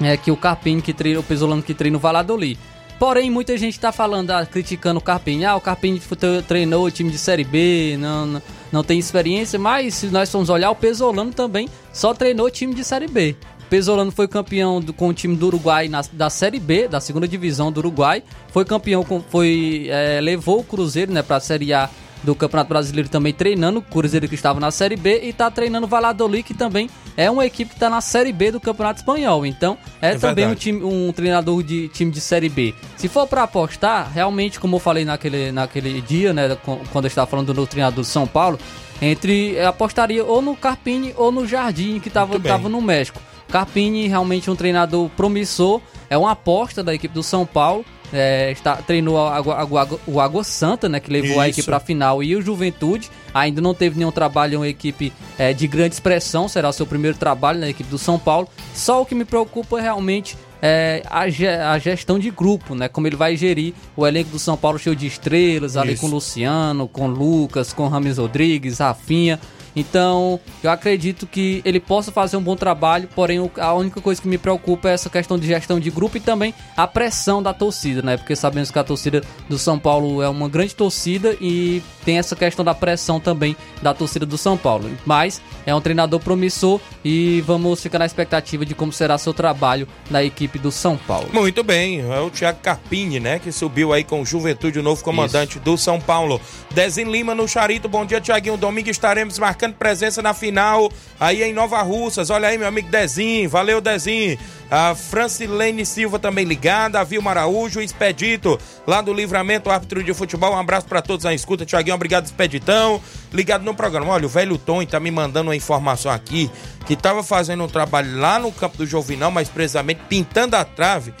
é, que o Carpini que treina, o Pesolano que treina o Valladolid. Porém, muita gente está falando, ah, criticando o Carpini. Ah, o Carpini treinou o time de Série B, não, não, não, tem experiência. Mas se nós formos olhar, o Pesolano também só treinou time de Série B. Pesolano foi campeão do, com o time do Uruguai na, da Série B, da segunda divisão do Uruguai. Foi campeão, com, foi é, levou o Cruzeiro né, para a Série A do Campeonato Brasileiro também treinando, o Cruzeiro que estava na Série B e está treinando o Valladolid, que também é uma equipe que está na Série B do Campeonato Espanhol. Então, é, é também um, time, um, treinador de time de Série B. Se for para apostar, realmente, como eu falei naquele, naquele dia, né, quando eu estava falando do treinador de São Paulo, entre apostaria ou no Carpini ou no Jardim, que estava no México. Carpini realmente um treinador promissor, é uma aposta da equipe do São Paulo é, está, treinou a, a, a, o Água Santa, né, que levou Isso. a equipe para a final, e o Juventude. Ainda não teve nenhum trabalho em uma equipe é, de grande expressão, será o seu primeiro trabalho na equipe do São Paulo. Só o que me preocupa é realmente é, a, ge a, gestão de grupo, né? Como ele vai gerir o elenco do São Paulo cheio de estrelas, Isso. ali com Luciano, com Lucas, com Rames Rodrigues, Rafinha. Então, eu acredito que ele possa fazer um bom trabalho, porém a única coisa que me preocupa é essa questão de gestão de grupo e também a pressão da torcida, né? Porque sabemos que a torcida do São Paulo é uma grande torcida e tem essa questão da pressão também da torcida do São Paulo. Mas é um treinador promissor e vamos ficar na expectativa de como será seu trabalho na equipe do São Paulo. Muito bem, é o Thiago Carpini, né? Que subiu aí com Juventude, o novo comandante Isso. do São Paulo. Dezinho Lima no Charito, bom dia, Tiaguinho. Domingo estaremos marcando marcando presença na final aí em Nova Russas. Olha aí, meu amigo Dezinho. Valeu, Dezinho. A Francilene Silva também ligada, a Vilma Araújo, Expedito, lá do Livramento, árbitro de futebol. Um abraço para todos na escuta. Tiaguinho, obrigado, Expeditão. Ligado no programa. Olha, o velho Tom tá me mandando uma informação aqui que tava fazendo um trabalho lá no campo do Jovinal, mas precisamente pintando a trave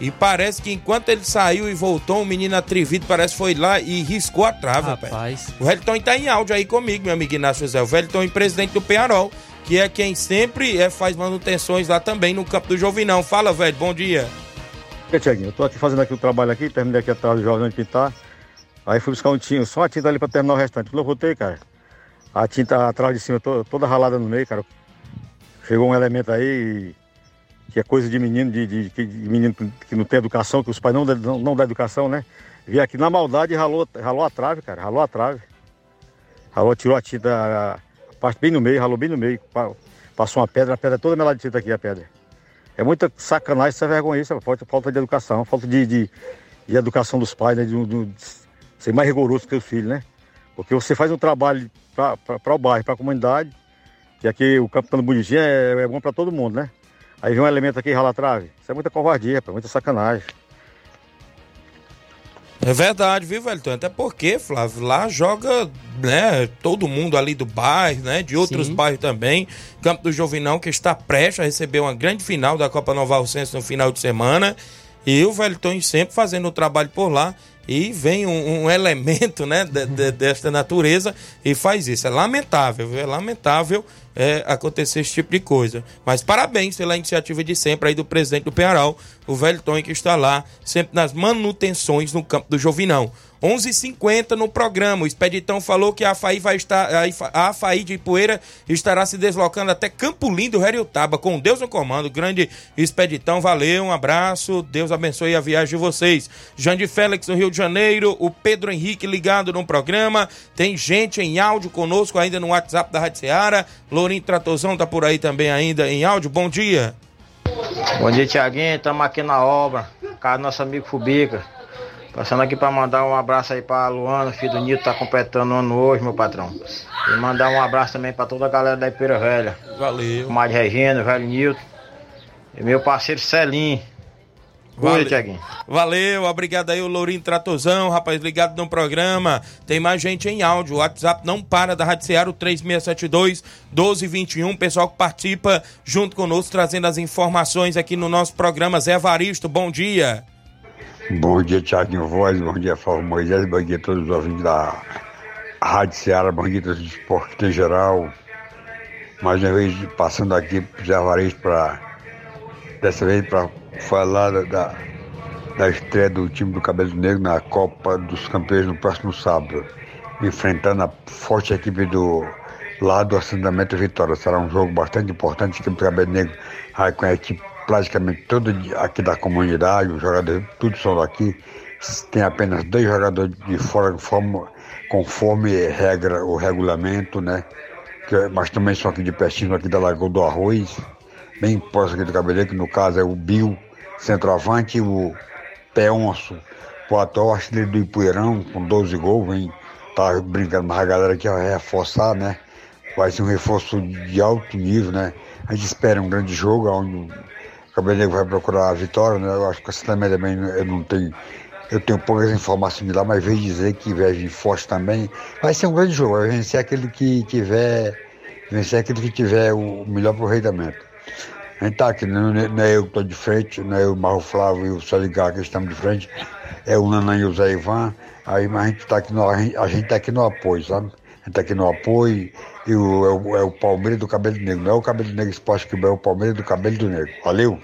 e parece que enquanto ele saiu e voltou, um menino atrevido parece foi lá e riscou a trava, rapaz. O Wellington tá em áudio aí comigo, meu amigo Inácio José. O Wellington é presidente do Penharol, que é quem sempre é, faz manutenções lá também no campo do Jovinão. Fala, velho, bom dia. E Tiaguinho, eu tô aqui fazendo aqui o trabalho aqui, terminei aqui atrás do Jornal de pintar. Aí fui buscar um tinho, só a tinta ali pra terminar o restante. Quando eu voltei, cara, a tinta atrás de cima toda, toda ralada no meio, cara. chegou um elemento aí que é coisa de menino, de, de, de menino que não tem educação, que os pais não, não, não dão educação, né? Veio aqui na maldade e ralou, ralou a trave, cara, ralou a trave. Ralou, tirou a tinta, a parte bem no meio, ralou bem no meio, passou uma pedra, a pedra toda melada de tinta aqui, a pedra. É muita sacanagem, isso é vergonha, isso é falta, falta de educação, falta de, de, de educação dos pais, né? De, de, ser mais rigoroso com os filhos, né? Porque você faz um trabalho para o bairro, para a comunidade, que aqui o campo estando bonitinho é, é bom para todo mundo, né? Aí vem um elemento aqui e rala a trave. Isso é muita covardia, muita sacanagem. É verdade, viu, Velton? Até porque, Flávio, lá joga, né, todo mundo ali do bairro, né, de outros Sim. bairros também. Campo do Jovinão, que está prestes a receber uma grande final da Copa Nova Alcense no final de semana. E o Velton sempre fazendo o trabalho por lá e vem um, um elemento né, de, de, desta natureza e faz isso. É lamentável, é lamentável é, acontecer esse tipo de coisa. Mas parabéns pela iniciativa de sempre aí do presidente do Penharal, o velho Tony, que está lá, sempre nas manutenções no campo do Jovinão. 11:50 no programa. O Expeditão falou que a AFAI vai estar a AFAI de Poeira estará se deslocando até Campo Lindo, Heriotaba, com Deus no comando. Grande Expeditão, valeu, um abraço. Deus abençoe a viagem de vocês. Jandir Félix no Rio de Janeiro, o Pedro Henrique ligado no programa. Tem gente em áudio conosco ainda no WhatsApp da Rádio Ceará. Lourinho Tratozão tá por aí também ainda em áudio. Bom dia. Bom dia, Tiaguinho. Estamos aqui na obra. Casa do nosso amigo Fubica. Passando aqui para mandar um abraço aí para Luana, filho do Nito, tá completando um ano hoje, meu patrão. E mandar um abraço também para toda a galera da Ipeira Velha. Valeu. Comadre Regina, velho Nilton. E meu parceiro Celim. Valeu, Tiaguinho. Valeu, obrigado aí o Lourinho Tratozão, rapaz, ligado no programa. Tem mais gente em áudio, o WhatsApp não para da Rádio Seara, o 3672 1221. Pessoal que participa junto conosco, trazendo as informações aqui no nosso programa. Zé Varisto, bom dia. Bom dia, Tiaguinho Voz, bom dia, Flávio Moisés, bom dia a todos os ouvintes da Rádio Ceará, bom dia a todos os esportes em geral. Mais uma vez, passando aqui para Varisto para, dessa vez, para falar da, da estreia do time do Cabelo Negro na Copa dos Campeões no próximo sábado, enfrentando a forte equipe do lado do assentamento Vitória. Será um jogo bastante importante, equipe do Cabelo Negro vai com a equipe praticamente todo aqui da comunidade, os jogadores tudo são daqui. Tem apenas dois jogadores de fora conforme, conforme regra o regulamento, né? Que, mas também são aqui de pertinho, aqui da Lagoa do Arroz, bem próximo aqui do Cabeleiro, que no caso é o Bill, centroavante, e o Peonço, o atual artilheiro do Ipueirão, com 12 gols, vem tá brincando, mas a galera aqui vai reforçar, né? Vai ser um reforço de alto nível, né? A gente espera um grande jogo, onde Cabelo vai procurar a vitória, né? Eu acho que a Santa Média também eu não tenho. Eu tenho poucas informações de lá, mas vejo dizer que viagem forte também. Vai ser um grande jogo, vai vencer aquele que tiver. Vencer aquele que tiver o melhor aproveitamento. A gente tá aqui, não, não é eu que estou de frente, não é eu, Marro Flávio e o Saligar que estamos de frente, é o Nanan e o Zé Ivan, aí, mas a gente está aqui, no, a gente tá aqui no apoio, sabe? A gente tá aqui no apoio e o, é, o, é o Palmeiras do Cabelo Negro. Não é o Cabelo Negro Esporte que é o Palmeiras do Cabelo do Negro. Valeu!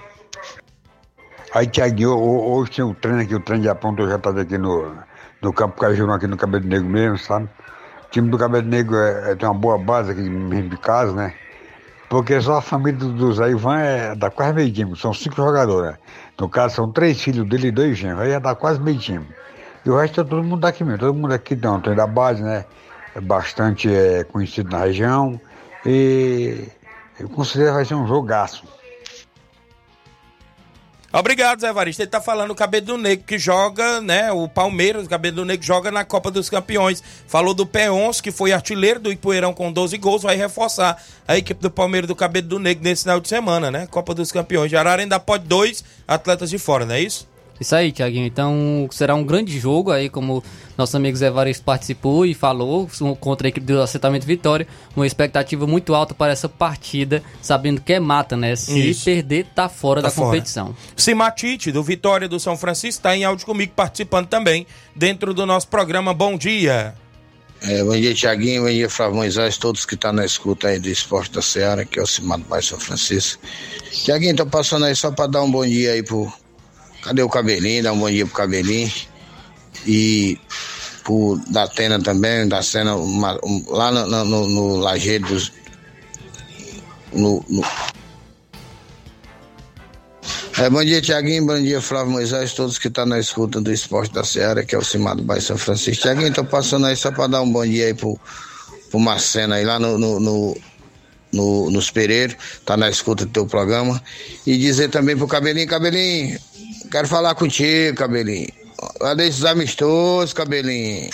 Aí, Tiaguinho, hoje tem o treino aqui, o treino de aponto, eu já estava aqui no, no campo Cajuru, aqui no Cabelo Negro mesmo, sabe? O time do Cabelo Negro é, é, tem uma boa base aqui mesmo de casa, né? Porque só a família do, do Zé Ivan é, dá quase meio time, são cinco jogadores. Né? No caso, são três filhos dele e dois gêmeos, aí já dá quase meio time. E o resto é todo mundo daqui mesmo, todo mundo aqui tem um treino da base, né? É bastante é, conhecido na região e eu considero que vai ser um jogaço. Obrigado, Zé Varista. Ele tá falando o Cabelo do Negro que joga, né? O Palmeiras, o Cabelo do Negro joga na Copa dos Campeões. Falou do P11, que foi artilheiro do Ipueirão com 12 gols, vai reforçar a equipe do Palmeiras do Cabelo do Negro nesse final de semana, né? Copa dos Campeões. De ainda pode dois atletas de fora, não é isso? Isso aí, Tiaguinho. Então será um grande jogo aí, como nosso amigo Zé Vares participou e falou contra a equipe do assentamento Vitória. Uma expectativa muito alta para essa partida, sabendo que é mata, né? Se Isso. perder, tá fora tá da fora. competição. Simatite, do Vitória do São Francisco, está em áudio comigo participando também dentro do nosso programa. Bom dia. É, bom dia, Tiaguinho. Bom dia, Flávio Moisés, todos que estão tá na escuta aí do Esporte da Seara, que é o Cimato Baixo São Francisco. Tiaguinho, tô passando aí só para dar um bom dia aí pro Cadê o Cabelinho? Dá um bom dia pro Cabelinho. E pro Datena também, da cena um, lá no, no, no Lajeiro dos. No, no, É, bom dia, Tiaguinho. Bom dia, Flávio Moisés, todos que estão na escuta do Esporte da Seara, que é o Cimado Bairro São Francisco. Tiaguinho, tô passando aí só para dar um bom dia aí pro, pro Marcena aí lá no, no, no, no, nos Pereiros, tá na escuta do teu programa. E dizer também pro Cabelinho, Cabelinho, quero falar contigo, Cabelinho. Lá desses amistosos, Cabelinho.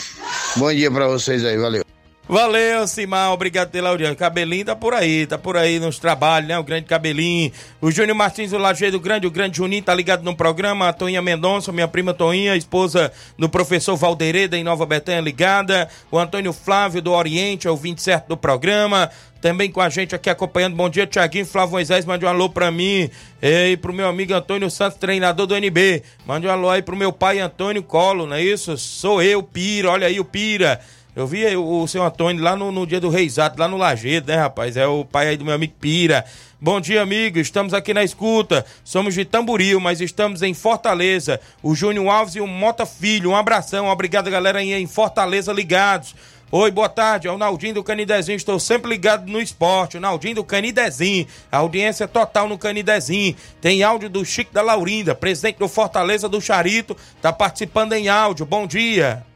Bom dia para vocês aí, valeu. Valeu, Simão. Obrigado pela audiência. Cabelinho tá por aí, tá por aí nos trabalhos, né? O grande Cabelinho. O Júnior Martins, o Lajeiro Grande, o grande Juninho, tá ligado no programa. A Toinha Mendonça, minha prima Toinha, esposa do professor Valdereda em Nova Betânia, ligada. O Antônio Flávio do Oriente, é o 27 do programa. Também com a gente aqui acompanhando. Bom dia, Tiaguinho. Flávio Moisés, mande um alô pra mim. E pro meu amigo Antônio Santos, treinador do NB. Mande um alô aí pro meu pai Antônio Colo, não é isso? Sou eu, Pira. Olha aí o Pira. Eu vi o, seu Antônio lá no, no dia do Reisato, lá no Lajeado, né, rapaz? É o pai aí do meu amigo Pira. Bom dia, amigo. Estamos aqui na escuta. Somos de Tamboril, mas estamos em Fortaleza. O Júnior Alves e o Mota Filho. Um abração. Obrigado, galera, aí em Fortaleza ligados. Oi, boa tarde. É o Naldinho do Canidezinho. Estou sempre ligado no esporte. O Naldinho do Canidezinho. Audiência total no Canidezinho. Tem áudio do Chico da Laurinda, presidente do Fortaleza do Charito. Tá participando em áudio. Bom dia.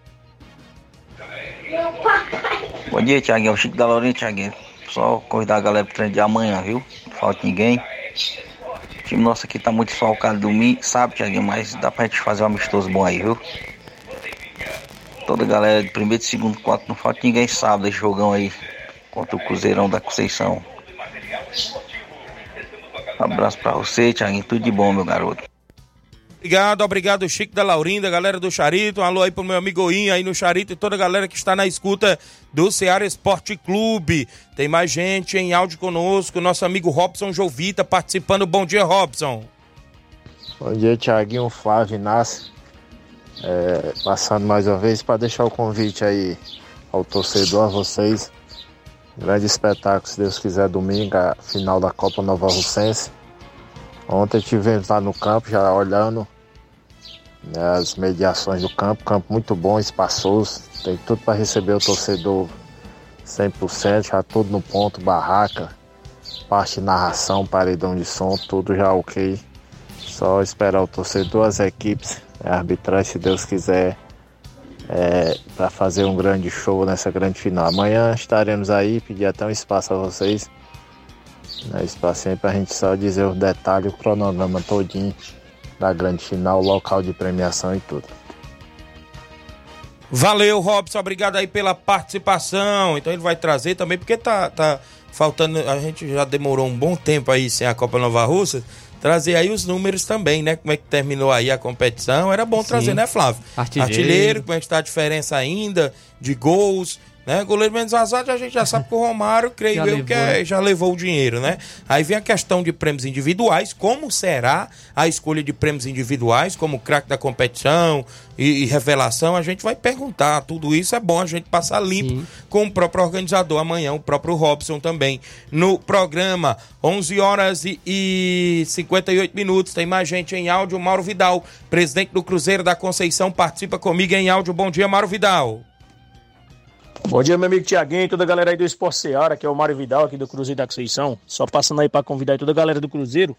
Bom dia, Thiaguinho. É o Chico da Laurinha, Thiaguinho. Só convidar a galera pro treino de amanhã, viu? Não falta ninguém. O time nosso aqui tá muito desfalcado domingo, sabe, Thiaguinho? Mas dá pra gente fazer um amistoso bom aí, viu? Toda a galera de primeiro, segundo, quarto, não falta ninguém sábado esse jogão aí contra o Cruzeirão da Conceição. Abraço pra você, Thiaguinho. Tudo de bom, meu garoto. Obrigado, obrigado, Chico da Laurinda, galera do Charito. Um alô aí pro meu amigo Oinho aí no Charito e toda a galera que está na escuta do Ceará Esporte Clube. Tem mais gente em áudio conosco, nosso amigo Robson Jovita participando. Bom dia, Robson. Bom dia, Tiaguinho, Flávio, Inácio. É, passando mais uma vez para deixar o convite aí ao torcedor, a vocês. Grande espetáculo, se Deus quiser, domingo, a final da Copa Nova Russense. Ontem estivemos lá no campo, já olhando as mediações do campo. Campo muito bom, espaçoso. Tem tudo para receber o torcedor 100%, já tudo no ponto, barraca, parte de narração, paredão de som, tudo já ok. Só esperar o torcedor, as equipes, a arbitragem, se Deus quiser, é, para fazer um grande show nessa grande final. Amanhã estaremos aí, pedir até um espaço a vocês. Né, espaço aí para a gente só dizer os detalhes, o cronograma todinho da grande final, local de premiação e tudo. Valeu, Robson. Obrigado aí pela participação. Então ele vai trazer também, porque tá, tá faltando. A gente já demorou um bom tempo aí sem a Copa Nova Russa. Trazer aí os números também, né? Como é que terminou aí a competição. Era bom Sim. trazer, né, Flávio? Artilheiro. Artilheiro, como é que está a diferença ainda de gols. Né? Goleiro menos azar, a gente já sabe que o Romário, creio Já eu, levou, que é- né? já levou o dinheiro, né? Aí vem a questão de prêmios individuais, como será a escolha de prêmios individuais, como craque da competição e, e revelação, a gente vai perguntar. Tudo isso é bom a gente passar limpo com o próprio organizador amanhã, o próprio Robson também. No programa, 11 horas e, e 58 minutos, tem mais gente em áudio, Mauro Vidal, presidente do Cruzeiro da Conceição, participa comigo em áudio. Bom dia, Mauro Vidal. Bom dia, meu amigo Tiaguinho e toda a galera aí do Esporte Seara, que é o Mário Vidal aqui do Cruzeiro da Conceição. Só passando aí para convidar toda a galera do Cruzeiro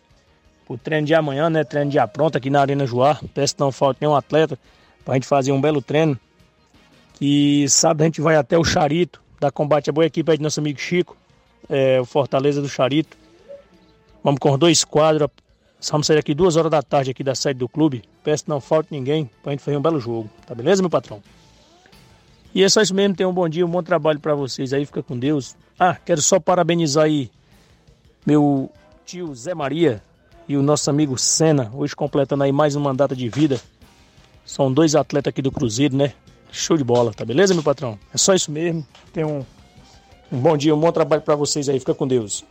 pro treino de amanhã, né? Treino de pronto aqui na Arena Joá. Peço que não falte nenhum atleta pra gente fazer um belo treino. Que sábado a gente vai até o Charito, da combate a boa equipe aí do nosso amigo Chico, é, o Fortaleza do Charito. Vamos com dois quadros. Vamos sair aqui duas horas da tarde aqui da sede do clube. Peço que não falte ninguém pra gente fazer um belo jogo. Tá beleza, meu patrão? E é só isso mesmo, tenham um bom dia, um bom trabalho para vocês aí, fica com Deus. Ah, quero só parabenizar aí meu tio Zé Maria e o nosso amigo Senna, hoje completando aí mais um mandato de vida. São dois atletas aqui do Cruzeiro, né? Show de bola, tá beleza, meu patrão? É só isso mesmo. Tenham um, um bom dia, um bom trabalho para vocês aí, fica com Deus.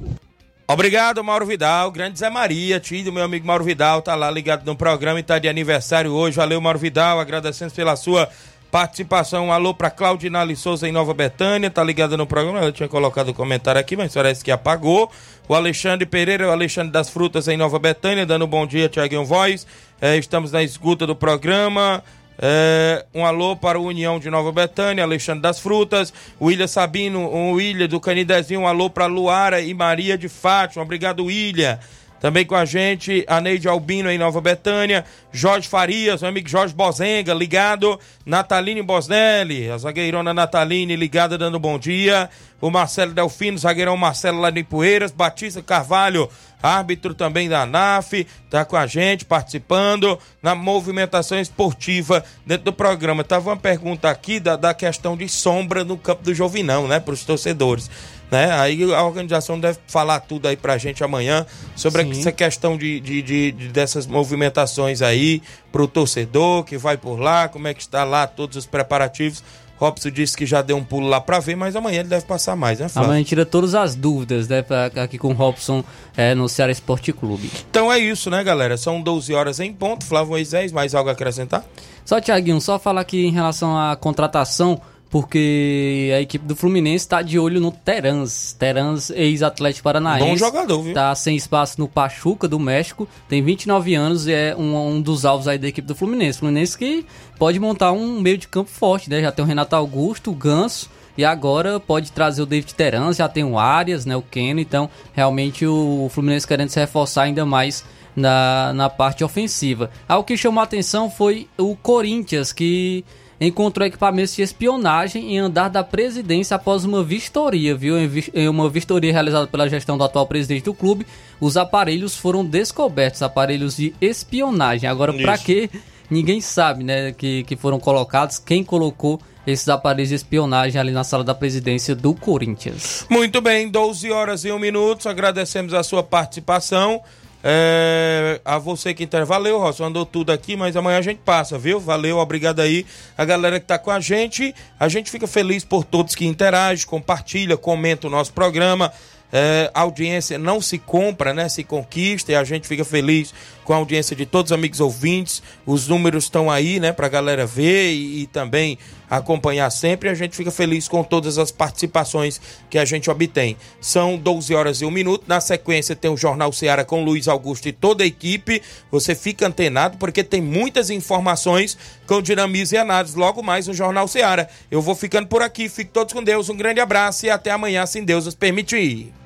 Obrigado, Mauro Vidal. Grande Zé Maria, tio do meu amigo Mauro Vidal, tá lá ligado no programa e tá de aniversário hoje. Valeu, Mauro Vidal, agradecendo pela sua participação. Um alô pra Claudinale Souza em Nova Betânia, tá ligada no programa. Ela tinha colocado o comentário aqui, mas parece que apagou. O Alexandre Pereira, o Alexandre das Frutas em Nova Betânia, dando um bom dia, Tiaguinho Voz. É, estamos na escuta do programa. É, um alô para o União de Nova Betânia, Alexandre das Frutas, William Sabino, o William do Canidezinho, um alô para Luara e Maria de Fátima, obrigado William. Também com a gente, a Neide Albino em Nova Betânia, Jorge Farias, meu amigo Jorge Bozenga, ligado, Nataline Bosnelli, a zagueirona Nataline ligada dando bom dia, o Marcelo Delfino, zagueirão Marcelo lá de Poeiras, Batista Carvalho, árbitro também da ANAF, tá com a gente participando na movimentação esportiva dentro do programa. Tava uma pergunta aqui da, da questão de sombra no campo do Jovinão, né, para os torcedores. Né? Aí a organização deve falar tudo aí pra gente amanhã sobre Sim. essa questão de, de, de- de- dessas movimentações aí pro torcedor que vai por lá, como é que está lá todos os preparativos. Robson disse que já deu um pulo lá pra ver, mas amanhã ele deve passar mais, né, Flávio? Amanhã tira todas as dúvidas, né? Aqui com o Robson é, no Ceará Esporte Clube. Então é isso, né, galera? São 12 horas em ponto. Flávio Moisés, mais algo a acrescentar? Só, Tiaguinho, só falar aqui em relação à contratação, porque a equipe do Fluminense está de olho no Terans. Terans, ex-Atlético Paranaense. Bom jogador, viu? Tá sem espaço no Pachuca, do México. Tem 29 anos e é um, um dos alvos aí da equipe do Fluminense. Fluminense que pode montar um meio de campo forte, né? Já tem o Renato Augusto, o Ganso. E agora pode trazer o David Terans, já tem o Arias, né? O Keno. Então, realmente o Fluminense querendo se reforçar ainda mais na, na parte ofensiva. Ah, o que chamou a atenção foi o Corinthians, que encontrou equipamentos de espionagem em andar da presidência após uma vistoria, viu? Em uma vistoria realizada pela gestão do atual presidente do clube, os aparelhos foram descobertos, aparelhos de espionagem. Agora, pra Isso. que ninguém sabe, né, que, que foram colocados, quem colocou esses aparelhos de espionagem ali na sala da presidência do Corinthians. Muito bem, 12 horas e 1 minuto. Agradecemos a sua participação. É, a você que inter... Valeu, Rosso. Andou tudo aqui, mas amanhã a gente passa, viu? Valeu, obrigado aí. A galera que tá com a gente. A gente fica feliz por todos que interagem, compartilha, comenta o nosso programa. É, a audiência não se compra, né? Se conquista e a gente fica feliz com a audiência de todos os amigos ouvintes. Os números estão aí, né? Pra galera ver e, e também acompanhar sempre. A gente fica feliz com todas as participações que a gente obtém. São 12 horas e 1 minuto. Na sequência tem o Jornal Seara com Luiz Augusto e toda a equipe. Você fica antenado porque tem muitas informações com dinamismo e análise. Logo mais no Jornal Seara. Eu vou ficando por aqui. Fiquem todos com Deus. Um grande abraço e até amanhã, se Deus nos permitir.